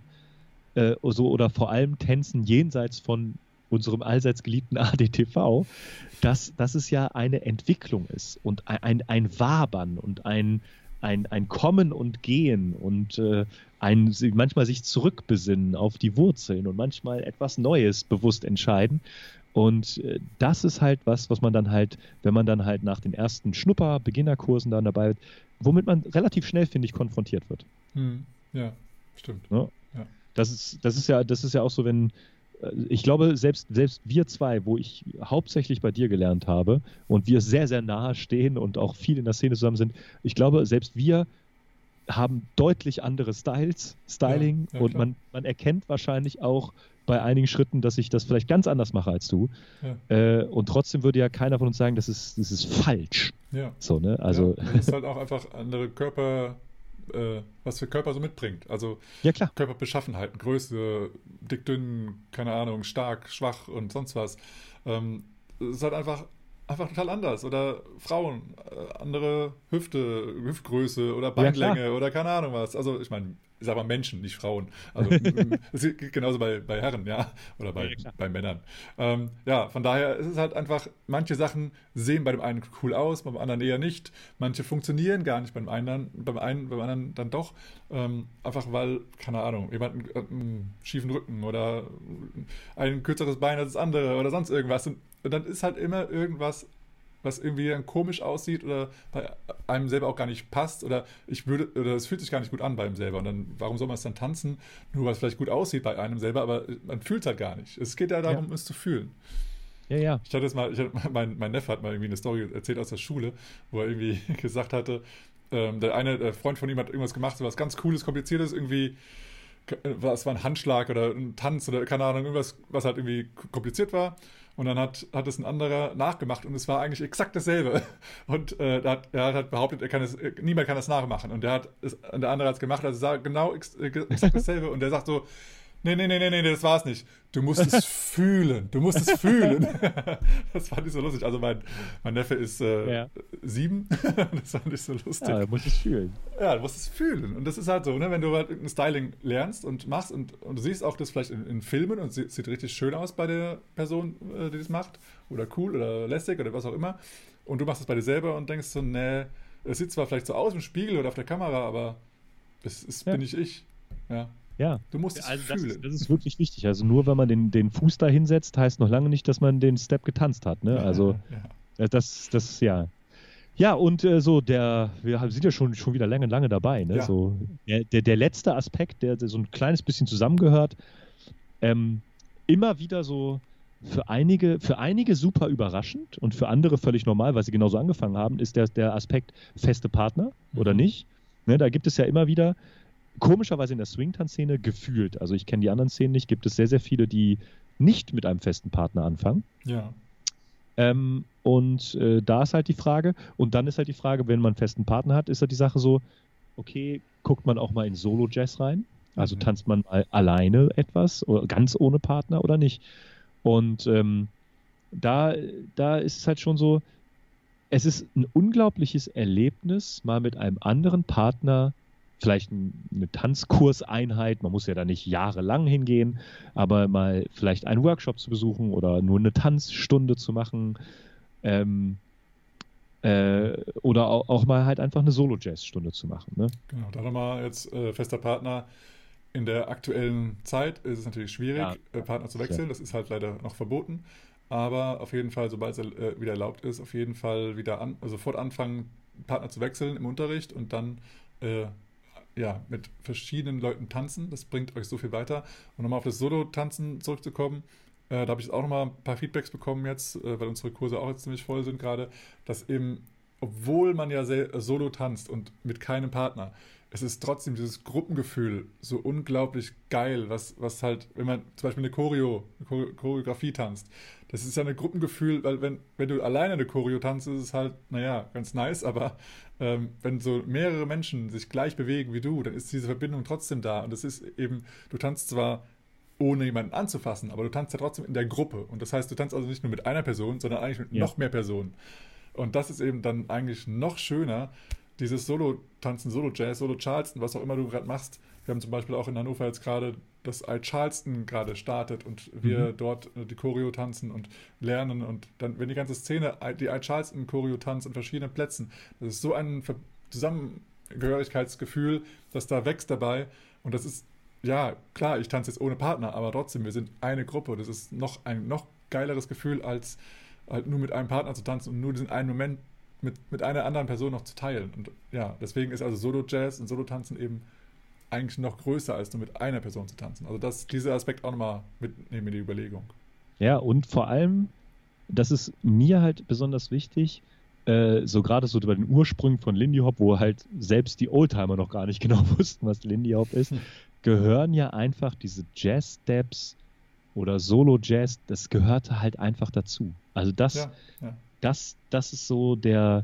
Äh, so, oder vor allem Tänzen jenseits von unserem allseits geliebten ADTV, dass, dass es ja eine Entwicklung ist und ein, ein, Wabern und ein, ein, ein Kommen und Gehen und äh, ein, manchmal sich zurückbesinnen auf die Wurzeln und manchmal etwas Neues bewusst entscheiden. Und äh, das ist halt was, was man dann halt, wenn man dann halt nach den ersten Schnupper, Beginnerkursen dann dabei, womit man relativ schnell, finde ich, konfrontiert wird. Hm. Ja, stimmt. Ne? Ja. Das ist, das ist ja, das ist ja auch so, wenn, äh, ich glaube, selbst, selbst wir zwei, wo ich hauptsächlich bei dir gelernt habe und wir sehr, sehr nahe stehen und auch viel in der Szene zusammen sind, ich glaube, selbst wir haben deutlich andere Styles, Styling ja, ja, und man, man erkennt wahrscheinlich auch bei einigen Schritten, dass ich das vielleicht ganz anders mache als du. Ja. Äh, und trotzdem würde ja keiner von uns sagen, das ist, das ist falsch. Ja. So, ne? Also. Ja, das ist halt auch einfach andere Körper, äh, was für Körper so mitbringt. Also ja, klar. Körperbeschaffenheiten, Größe, dick, dünn, keine Ahnung, stark, schwach und sonst was. Ähm, es ist halt einfach einfach total anders. Oder Frauen, äh, andere Hüfte, Hüftgröße oder Beinlänge ja, oder keine Ahnung was. Also ich meine, sage mal Menschen, nicht Frauen. Also genauso bei, bei Herren, ja. Oder bei, ja, bei Männern. Ähm, ja, von daher ist es halt einfach, manche Sachen sehen bei dem einen cool aus, beim anderen eher nicht. Manche funktionieren gar nicht beim einen, beim einen, beim anderen dann doch. Ähm, einfach weil, keine Ahnung, jemand einen schiefen Rücken oder ein kürzeres Bein als das andere oder sonst irgendwas. Und, und dann ist halt immer irgendwas was irgendwie dann komisch aussieht oder bei einem selber auch gar nicht passt oder ich würde oder es fühlt sich gar nicht gut an bei einem selber. Und dann warum soll man es dann tanzen? Nur weil es vielleicht gut aussieht bei einem selber aber man fühlt es halt gar nicht. Es geht ja darum ja. es zu fühlen. Ja ja. Ich hatte es mal ich hatte, mein, mein Neffe hat mal irgendwie eine Story erzählt aus der Schule wo er irgendwie gesagt hatte ähm, der eine der Freund von ihm hat irgendwas gemacht so was ganz cooles kompliziertes irgendwie was war ein Handschlag oder ein Tanz oder keine Ahnung irgendwas was halt irgendwie kompliziert war und dann hat, hat es ein anderer nachgemacht und es war eigentlich exakt dasselbe. Und äh, er, hat, er hat behauptet, er kann es, niemand kann das nachmachen. Und der, hat es, der andere hat es gemacht, also sah genau ex, äh, exakt dasselbe. Und der sagt so, Nee, nee, nee, nee, nee, das war's nicht. Du musst es fühlen. Du musst es fühlen. das fand ich so lustig. Also mein, mein Neffe ist äh, ja. Sieben. das fand ich so lustig. Ja, du musst es fühlen. Ja, du musst es fühlen. Und das ist halt so, ne, wenn du halt ein Styling lernst und machst und, und du siehst auch das vielleicht in, in Filmen und es sieht richtig schön aus bei der Person, äh, die das macht. Oder cool oder lässig oder was auch immer. Und du machst es bei dir selber und denkst so, nee, es sieht zwar vielleicht so aus im Spiegel oder auf der Kamera, aber das ist, ja. bin ich ich. Ja. Ja. Du musst es also fühlen. Das ist, das ist, wirklich wichtig. Also nur wenn man den, den Fuß da hinsetzt, heißt noch lange nicht, dass man den Step getanzt hat. Ne? Also ja. Äh, das, das, ja. Ja, und äh, so der, wir sind ja schon, schon wieder lange, lange dabei. Ne? Ja. So, der, der, der, letzte Aspekt, der, der, so ein kleines bisschen zusammengehört, ähm, immer wieder so für einige, für einige super überraschend und für andere völlig normal, weil sie genauso angefangen haben, ist der, der Aspekt feste Partner mhm. oder nicht. Ne, da gibt es ja immer wieder komischerweise in der Swing-Tanz-Szene gefühlt, also ich kenne die anderen Szenen nicht, gibt es sehr, sehr viele, die nicht mit einem festen Partner anfangen. Ja. Ähm, und äh, da ist halt die Frage, und dann ist halt die Frage, wenn man einen festen Partner hat, ist halt die Sache so, okay, guckt man auch mal in Solo-Jazz rein? Also mhm. tanzt man mal alleine etwas, oder ganz ohne Partner oder nicht? Und ähm, da, da ist es halt schon so, es ist ein unglaubliches Erlebnis, mal mit einem anderen Partner vielleicht eine Tanzkurseinheit, man muss ja da nicht jahrelang hingehen, aber mal vielleicht einen Workshop zu besuchen oder nur eine Tanzstunde zu machen ähm, äh, oder auch, auch, mal halt einfach eine Solo-Jazz-Stunde zu machen. Ne? Genau, da nochmal jetzt äh, fester Partner. In der aktuellen Zeit ist es natürlich schwierig, ja. äh, Partner zu wechseln. Ja. Das ist halt leider noch verboten. Aber auf jeden Fall, sobald es äh, wieder erlaubt ist, auf jeden Fall wieder an, also sofort anfangen, Partner zu wechseln im Unterricht und dann äh, ja, mit verschiedenen Leuten tanzen. Das bringt euch so viel weiter. Und nochmal auf das Solo-Tanzen zurückzukommen, äh, da habe ich auch nochmal ein paar Feedbacks bekommen jetzt, äh, weil unsere Kurse auch jetzt ziemlich voll sind gerade, dass eben, obwohl man ja äh, solo tanzt und mit keinem Partner, es ist trotzdem dieses Gruppengefühl so unglaublich geil, was, was halt, wenn man zum Beispiel eine Choreo, eine Choreografie tanzt, das ist ja ein Gruppengefühl, weil wenn, wenn du alleine eine Choreo tanzt, ist es halt, naja, ganz nice, aber ähm, wenn so mehrere Menschen sich gleich bewegen wie du, dann ist diese Verbindung trotzdem da. Und es ist eben, du tanzt zwar ohne jemanden anzufassen, aber du tanzt ja trotzdem in der Gruppe. Und das heißt, du tanzt also nicht nur mit einer Person, sondern eigentlich mit ja. noch mehr Personen. Und das ist eben dann eigentlich noch schöner, dieses Solo-Tanzen, Solo-Jazz, Solo-Charleston, was auch immer du gerade machst. Wir haben zum Beispiel auch in Hannover jetzt gerade das Alt Charleston gerade startet und wir mhm. dort äh, die Choreo tanzen und lernen und dann, wenn die ganze Szene die Alt Charleston Choreo tanzt an verschiedenen Plätzen, das ist so ein zusammen Gehörigkeitsgefühl, das da wächst dabei. Und das ist, ja, klar, ich tanze jetzt ohne Partner, aber trotzdem, wir sind eine Gruppe. Das ist noch ein noch geileres Gefühl, als halt nur mit einem Partner zu tanzen und nur diesen einen Moment mit, mit einer anderen Person noch zu teilen. Und ja, deswegen ist also Solo-Jazz und Solo-Tanzen eben eigentlich noch größer, als nur mit einer Person zu tanzen. Also das, dieser Aspekt auch nochmal mitnehmen in die Überlegung. Ja, und vor allem, das ist mir halt besonders wichtig, äh, so gerade so bei den Ursprüngen von Lindy Hop, wo halt selbst die Oldtimer noch gar nicht genau wussten, was Lindy Hop ist, hm. Gehören ja einfach diese Jazz-Steps oder Solo-Jazz, das gehörte halt einfach dazu. Also das, ja, ja. das, das ist so der,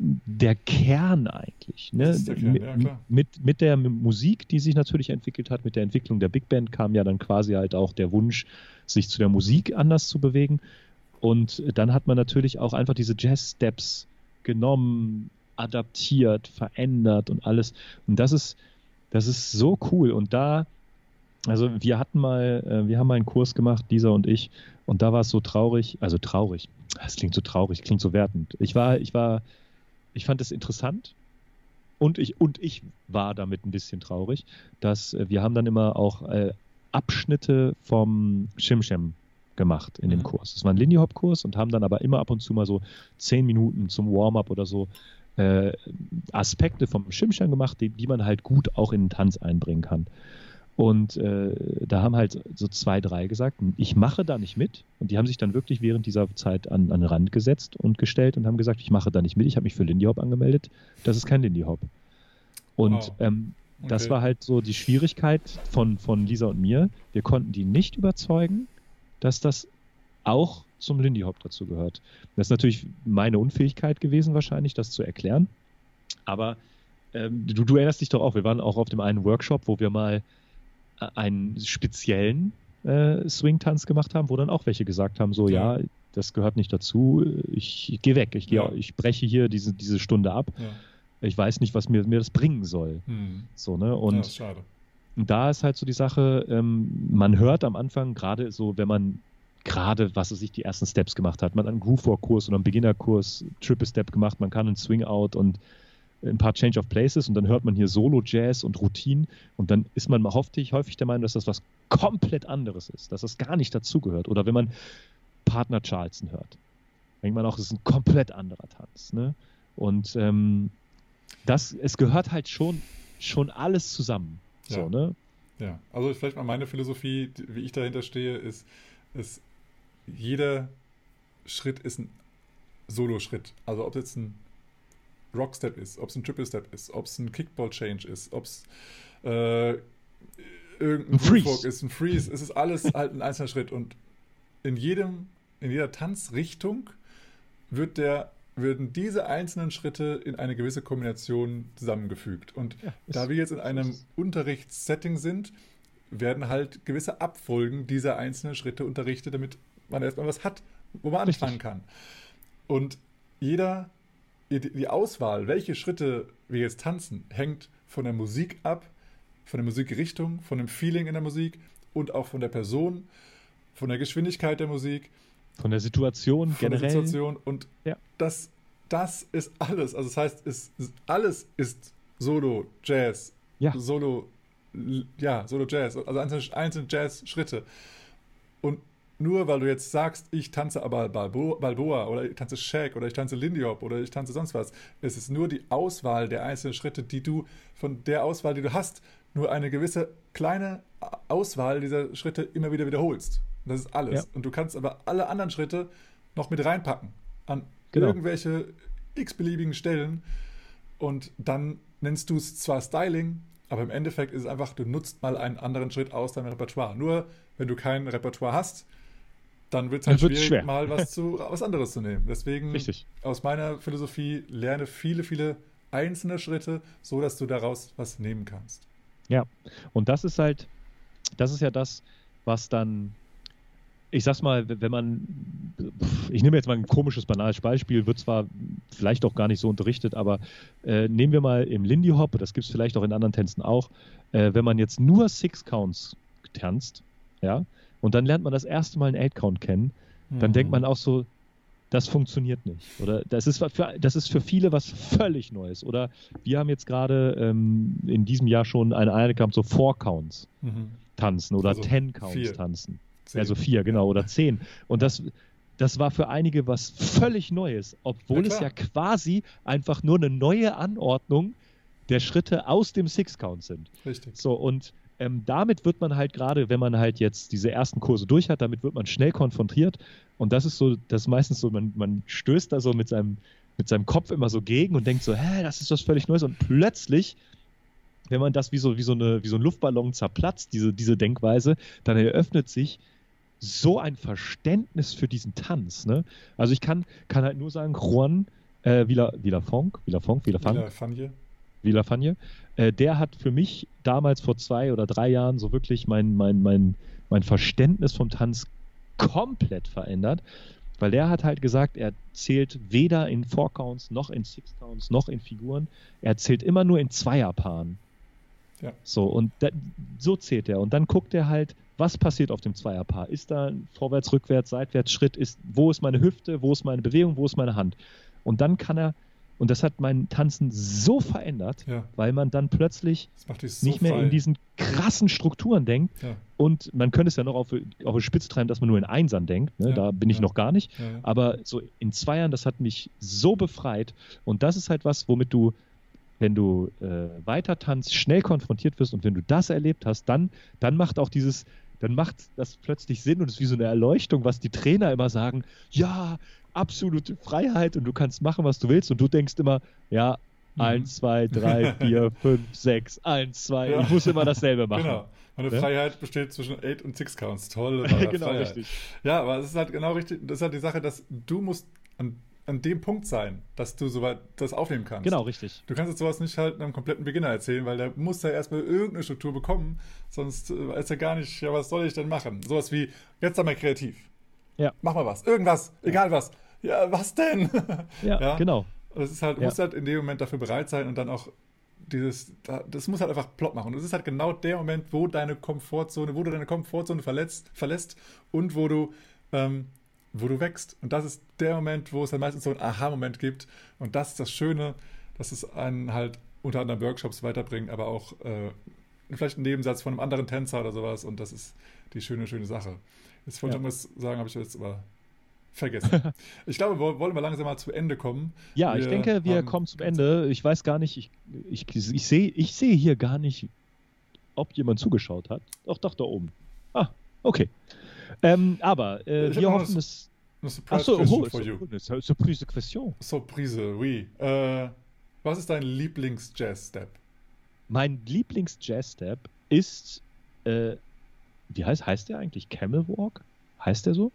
der Kern eigentlich. Ne? Der Kern, mit, ja, mit, mit, der Musik, die sich natürlich entwickelt hat, mit der Entwicklung der Big Band kam ja dann quasi halt auch der Wunsch, sich zu der Musik anders zu bewegen. Und dann hat man natürlich auch einfach diese Jazz-Steps genommen, adaptiert, verändert und alles. Und das ist, das ist so cool. Und da, also wir hatten mal, äh, wir haben mal einen Kurs gemacht, dieser und ich, und da war es so traurig, also traurig. Es klingt so traurig, klingt so wertend. Ich war, ich war, ich fand es interessant und ich, und ich war damit ein bisschen traurig, dass äh, wir haben dann immer auch äh, Abschnitte vom Shimshem gemacht in dem mhm. Kurs. Das war ein Lindy Hop Kurs und haben dann aber immer ab und zu mal so zehn Minuten zum Warm-up oder so äh, Aspekte vom Shimshem gemacht, die, die man halt gut auch in den Tanz einbringen kann. Und äh, da haben halt so zwei, drei gesagt, ich mache da nicht mit. Und die haben sich dann wirklich während dieser Zeit an, an den Rand gesetzt und gestellt und haben gesagt, ich mache da nicht mit. Ich habe mich für Lindy Hop angemeldet. Das ist kein Lindy Hop. Und wow. ähm, okay. das war halt so die Schwierigkeit von, von Lisa und mir. Wir konnten die nicht überzeugen, dass das auch zum Lindy Hop dazu gehört. Das ist natürlich meine Unfähigkeit gewesen, wahrscheinlich, das zu erklären. Aber ähm, du, du erinnerst dich doch auch, wir waren auch auf dem einen Workshop, wo wir mal einen speziellen äh, Swing-Tanz gemacht haben, wo dann auch welche gesagt haben, so ja, ja das gehört nicht dazu, ich, ich gehe weg, ich, geh, ja. ich breche hier diese, diese Stunde ab. Ja. Ich weiß nicht, was mir, mir das bringen soll. Hm. So, ne? Und schade. da ist halt so die Sache, ähm, man hört am Anfang, gerade so, wenn man gerade, was es sich die ersten Steps gemacht hat, man hat einen Groove-Kurs oder einen Beginner-Kurs, Triple Step gemacht, man kann einen Swing-Out und ein paar Change of Places und dann hört man hier Solo-Jazz und Routinen und dann ist man häufig, häufig der Meinung, dass das was komplett anderes ist, dass das gar nicht dazugehört. Oder wenn man Partner Charleston hört, denkt man auch, es ist ein komplett anderer Tanz. Ne? Und ähm, das, es gehört halt schon, schon alles zusammen. Ja. So, ne? ja, also vielleicht mal meine Philosophie, wie ich dahinter stehe, ist, ist jeder Schritt ist ein Solo-Schritt. Also ob jetzt ein Rockstep ist, ob es ein Triple Step ist, ob es ein Kickball Change ist, ob es äh, irgendein ein Freeze ist, ein Freeze, es ist alles halt ein einzelner Schritt und in jedem, in jeder Tanzrichtung wird der, werden diese einzelnen Schritte in eine gewisse Kombination zusammengefügt. Und ja, da wir jetzt in einem Unterrichtssetting sind, werden halt gewisse Abfolgen dieser einzelnen Schritte unterrichtet, damit man erstmal was hat, wo man anfangen Richtig. kann. Und jeder die Auswahl, welche Schritte wir jetzt tanzen, hängt von der Musik ab, von der Musikrichtung, von dem Feeling in der Musik und auch von der Person, von der Geschwindigkeit der Musik. Von der Situation von generell. Der Situation. Und ja. das, das ist alles. Also das heißt, es, alles ist Solo, Jazz, ja. Solo, ja, Solo Jazz, also einzelne, einzelne Jazz-Schritte. Und nur weil du jetzt sagst, ich tanze aber Balboa oder ich tanze Shaq oder ich tanze Lindy Hop oder ich tanze sonst was. Es ist nur die Auswahl der einzelnen Schritte, die du von der Auswahl, die du hast, nur eine gewisse kleine Auswahl dieser Schritte immer wieder wiederholst. Das ist alles. Ja. Und du kannst aber alle anderen Schritte noch mit reinpacken an genau. irgendwelche x-beliebigen Stellen und dann nennst du es zwar Styling, aber im Endeffekt ist es einfach, du nutzt mal einen anderen Schritt aus deinem Repertoire. Nur wenn du kein Repertoire hast, dann wird es halt schwierig, schwer. mal was, zu, was anderes zu nehmen. Deswegen, Richtig. aus meiner Philosophie, lerne viele, viele einzelne Schritte, so dass du daraus was nehmen kannst. Ja, und das ist halt, das ist ja das, was dann, ich sag's mal, wenn man, ich nehme jetzt mal ein komisches, banales Beispiel, wird zwar vielleicht auch gar nicht so unterrichtet, aber äh, nehmen wir mal im Lindy Hop, das gibt es vielleicht auch in anderen Tänzen auch, äh, wenn man jetzt nur Six Counts tanzt, ja, und dann lernt man das erste Mal einen Eight-Count kennen, dann mhm. denkt man auch so, das funktioniert nicht. Oder das ist für, das ist für viele was völlig Neues. Oder wir haben jetzt gerade ähm, in diesem Jahr schon eine eine gehabt, so Four Counts mhm. tanzen oder also Ten Counts vier. tanzen. Zehn. Also vier, genau, oder zehn. Und das, das war für einige was völlig Neues, obwohl ja, es ja quasi einfach nur eine neue Anordnung der Schritte aus dem Six Count sind. Richtig. So, und ähm, damit wird man halt gerade, wenn man halt jetzt diese ersten Kurse durch hat, damit wird man schnell konfrontiert. Und das ist so, das ist meistens so, man, man stößt da so mit seinem, mit seinem Kopf immer so gegen und denkt so, hä, das ist was völlig Neues. Und plötzlich, wenn man das wie so, wie so, eine, wie so ein Luftballon zerplatzt, diese, diese Denkweise, dann eröffnet sich so ein Verständnis für diesen Tanz. Ne? Also ich kann, kann halt nur sagen, Juan äh, Villa, Villafranc, Villafranc, Villafranc, Villafranc, Villafagne, äh, der hat für mich damals vor zwei oder drei Jahren so wirklich mein, mein, mein, mein Verständnis vom Tanz komplett verändert, weil der hat halt gesagt, er zählt weder in Four Counts noch in Six Counts noch in Figuren, er zählt immer nur in Zweierpaaren. Ja. So, und da, so zählt er. Und dann guckt er halt, was passiert auf dem Zweierpaar? Ist da ein Vorwärts, Rückwärts, Seitwärts, Schritt? Ist, wo ist meine Hüfte? Wo ist meine Bewegung? Wo ist meine Hand? Und dann kann er und das hat mein Tanzen so verändert, ja. weil man dann plötzlich so nicht mehr frei. in diesen krassen Strukturen denkt. Ja. Und man könnte es ja noch auf, auf die Spitze treiben, dass man nur in Einsern denkt. Ne? Ja. Da bin ich noch gar nicht. Aber so in Zweiern, das hat mich so befreit. Und das ist halt was, womit du, wenn du äh, weiter tanzt, schnell konfrontiert wirst. Und wenn du das erlebt hast, dann, dann macht auch dieses, dann macht das plötzlich Sinn und es ist wie so eine Erleuchtung, was die Trainer immer sagen. Ja, absolute Freiheit und du kannst machen, was du willst. Und du denkst immer, ja, mhm. 1, 2, 3, 4, 5, 6, 1 2. Ja. Ich muss immer dasselbe machen. Genau. Meine ja? Freiheit besteht zwischen 8 und 6 Counts. Toll. genau, Freiheit. richtig. Ja, aber es ist halt genau richtig. Das ist halt die Sache, dass du musst an, an dem Punkt sein, dass du soweit das aufnehmen kannst. Genau, richtig. Du kannst jetzt sowas nicht halt einem kompletten Beginner erzählen, weil der muss ja erstmal irgendeine Struktur bekommen, sonst äh, weiß er gar nicht, ja, was soll ich denn machen? Sowas wie, jetzt sei mal kreativ. Ja. Mach mal was. Irgendwas. Egal was ja, was denn? Ja, ja? genau. Das ist halt, ja. muss halt in dem Moment dafür bereit sein und dann auch dieses, das muss halt einfach Plot machen. Und das ist halt genau der Moment, wo deine Komfortzone, wo du deine Komfortzone verletzt, verlässt und wo du, ähm, wo du wächst. Und das ist der Moment, wo es dann meistens so einen Aha-Moment gibt. Und das ist das Schöne, dass es einen halt unter anderem Workshops weiterbringt, aber auch äh, vielleicht einen Nebensatz von einem anderen Tänzer oder sowas. Und das ist die schöne, schöne Sache. Jetzt wollte ich ja. irgendwas sagen, habe ich jetzt aber vergessen. Ich glaube, wir wollen wir langsam mal zu Ende kommen. Ja, wir ich denke, wir kommen zum Ende. Ich weiß gar nicht, ich, ich, ich sehe ich seh hier gar nicht, ob jemand zugeschaut hat. Doch, doch, da oben. Ah, okay. Ähm, aber äh, wir hoffen, es. Eine Surprise so, question oh, for you. Eine Surprise question. Surprise, oui. Äh, was ist dein Lieblings-Jazz-Step? Mein Lieblings-Jazz-Step ist, äh, wie heißt, heißt der eigentlich? Camel Walk? Heißt der so?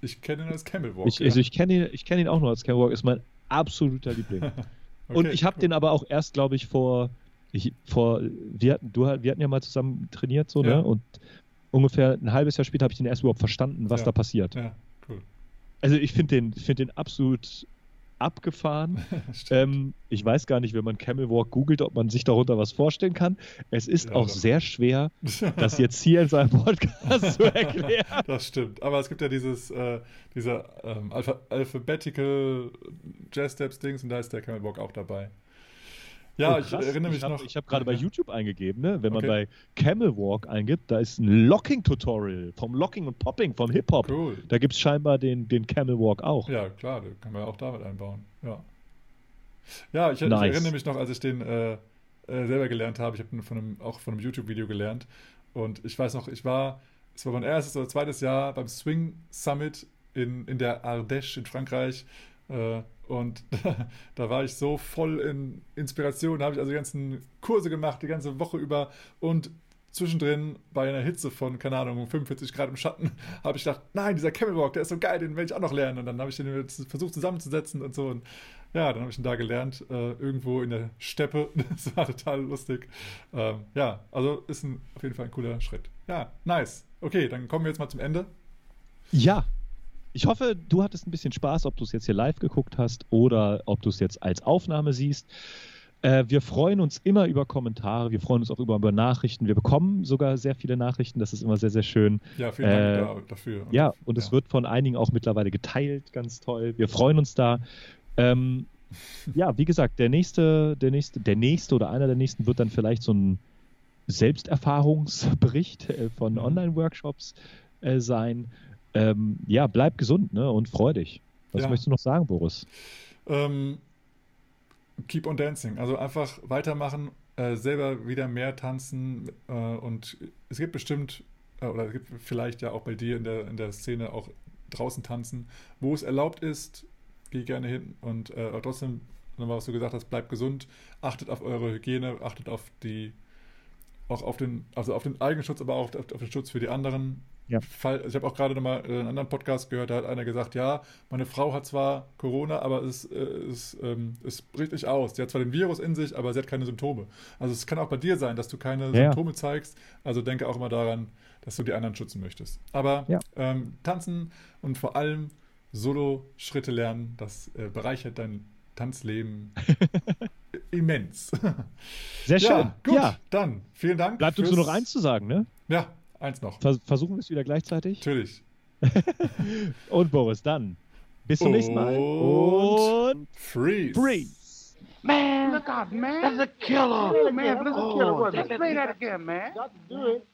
Ich kenne ihn als Camelwalk. Ich, ja. Also ich kenne ihn, kenn ihn auch nur als Camelwalk, ist mein absoluter Liebling. okay, und ich habe cool. den aber auch erst, glaube ich, vor, ich, vor wir, hatten, du, wir hatten ja mal zusammen trainiert, so, ne? ja. ne? Und ungefähr ein halbes Jahr später habe ich den erst überhaupt verstanden, was ja. da passiert. Ja, cool. Also ich finde den, find den absolut abgefahren. ähm, ich weiß gar nicht, wenn man Camel Walk googelt, ob man sich darunter was vorstellen kann. Es ist ja, auch doch. sehr schwer, das jetzt hier in seinem Podcast zu erklären. Das stimmt. Aber es gibt ja dieses, äh, dieser ähm, Alpha Alphabetical Jazz Steps Dings und da ist der Camel Walk auch dabei. Ja, oh, ich erinnere mich ich hab, noch. Ich habe gerade bei YouTube eingegeben, ne? wenn okay. man bei Camel Walk eingibt, da ist ein Locking-Tutorial vom Locking und Popping, vom Hip-Hop. Cool. Da gibt es scheinbar den, den Camel Walk auch. Ja, klar, den kann man auch damit einbauen. Ja, ja ich, nice. ich erinnere mich noch, als ich den äh, äh, selber gelernt habe. Ich habe von einem, auch von einem YouTube-Video gelernt. Und ich weiß noch, ich war, es war mein erstes oder zweites Jahr beim Swing Summit in, in der Ardèche in Frankreich. Äh, und da war ich so voll in Inspiration. Da habe ich also die ganzen Kurse gemacht, die ganze Woche über. Und zwischendrin bei einer Hitze von, keine Ahnung, 45 Grad im Schatten, habe ich gedacht, nein, dieser Camelwalk, der ist so geil, den will ich auch noch lernen. Und dann habe ich den versucht zusammenzusetzen und so. Und ja, dann habe ich ihn da gelernt, äh, irgendwo in der Steppe. Das war total lustig. Ähm, ja, also ist ein, auf jeden Fall ein cooler Schritt. Ja, nice. Okay, dann kommen wir jetzt mal zum Ende. Ja, ich hoffe, du hattest ein bisschen Spaß, ob du es jetzt hier live geguckt hast oder ob du es jetzt als Aufnahme siehst. Äh, wir freuen uns immer über Kommentare, wir freuen uns auch über, über, Nachrichten. Wir bekommen sogar sehr viele Nachrichten, das ist immer sehr, sehr schön. Ja, vielen Dank äh, dafür. Und ja, und ja. es wird von einigen auch mittlerweile geteilt, ganz toll. Wir freuen uns da. Ähm, ja, wie gesagt, der nächste, der nächste, der nächste oder einer der nächsten wird dann vielleicht so ein Selbsterfahrungsbericht äh, von mhm. Online-Workshops äh, sein. Ähm, ja, bleib gesund ne, und freu dich. Was ja. möchtest du noch sagen, Boris? Ähm, keep on dancing. Also einfach weitermachen, äh, selber wieder mehr tanzen äh, und es gibt bestimmt, äh, oder es gibt vielleicht ja auch bei dir in der, in der Szene auch draußen tanzen, wo es erlaubt ist, geh gerne hin und äh, trotzdem, was du gesagt hast, bleibt gesund, achtet auf eure Hygiene, achtet auf die, auch auf den, also auf den Eigenschutz, aber auch auf, auf den Schutz für die anderen. Ja. Fall, ich habe auch gerade nochmal einen anderen Podcast gehört, da hat einer gesagt, ja, meine Frau hat zwar Corona, aber es, äh, es, ähm, es bricht nicht aus. Sie hat zwar den Virus in sich, aber sie hat keine Symptome. Also es kann auch bei dir sein, dass du keine ja. Symptome zeigst. Also denke auch immer daran, dass du die anderen schützen möchtest. Aber ja. ähm, tanzen und vor allem Solo-Schritte lernen, das äh, bereichert dein Tanzleben immens. Sehr schön. Ja, gut, ja. dann vielen Dank. Bleibt uns nur noch eins zu sagen, ne? Ja, eins noch. Vers versuchen wir es wieder gleichzeitig? Natürlich. Und Boris, dann. Bis zum nächsten Mal. Und freeze. Freeze. Man, look out, man. That's a killer. Hey, man, that's a killer. Oh, Let's play that again, man. Got to do it.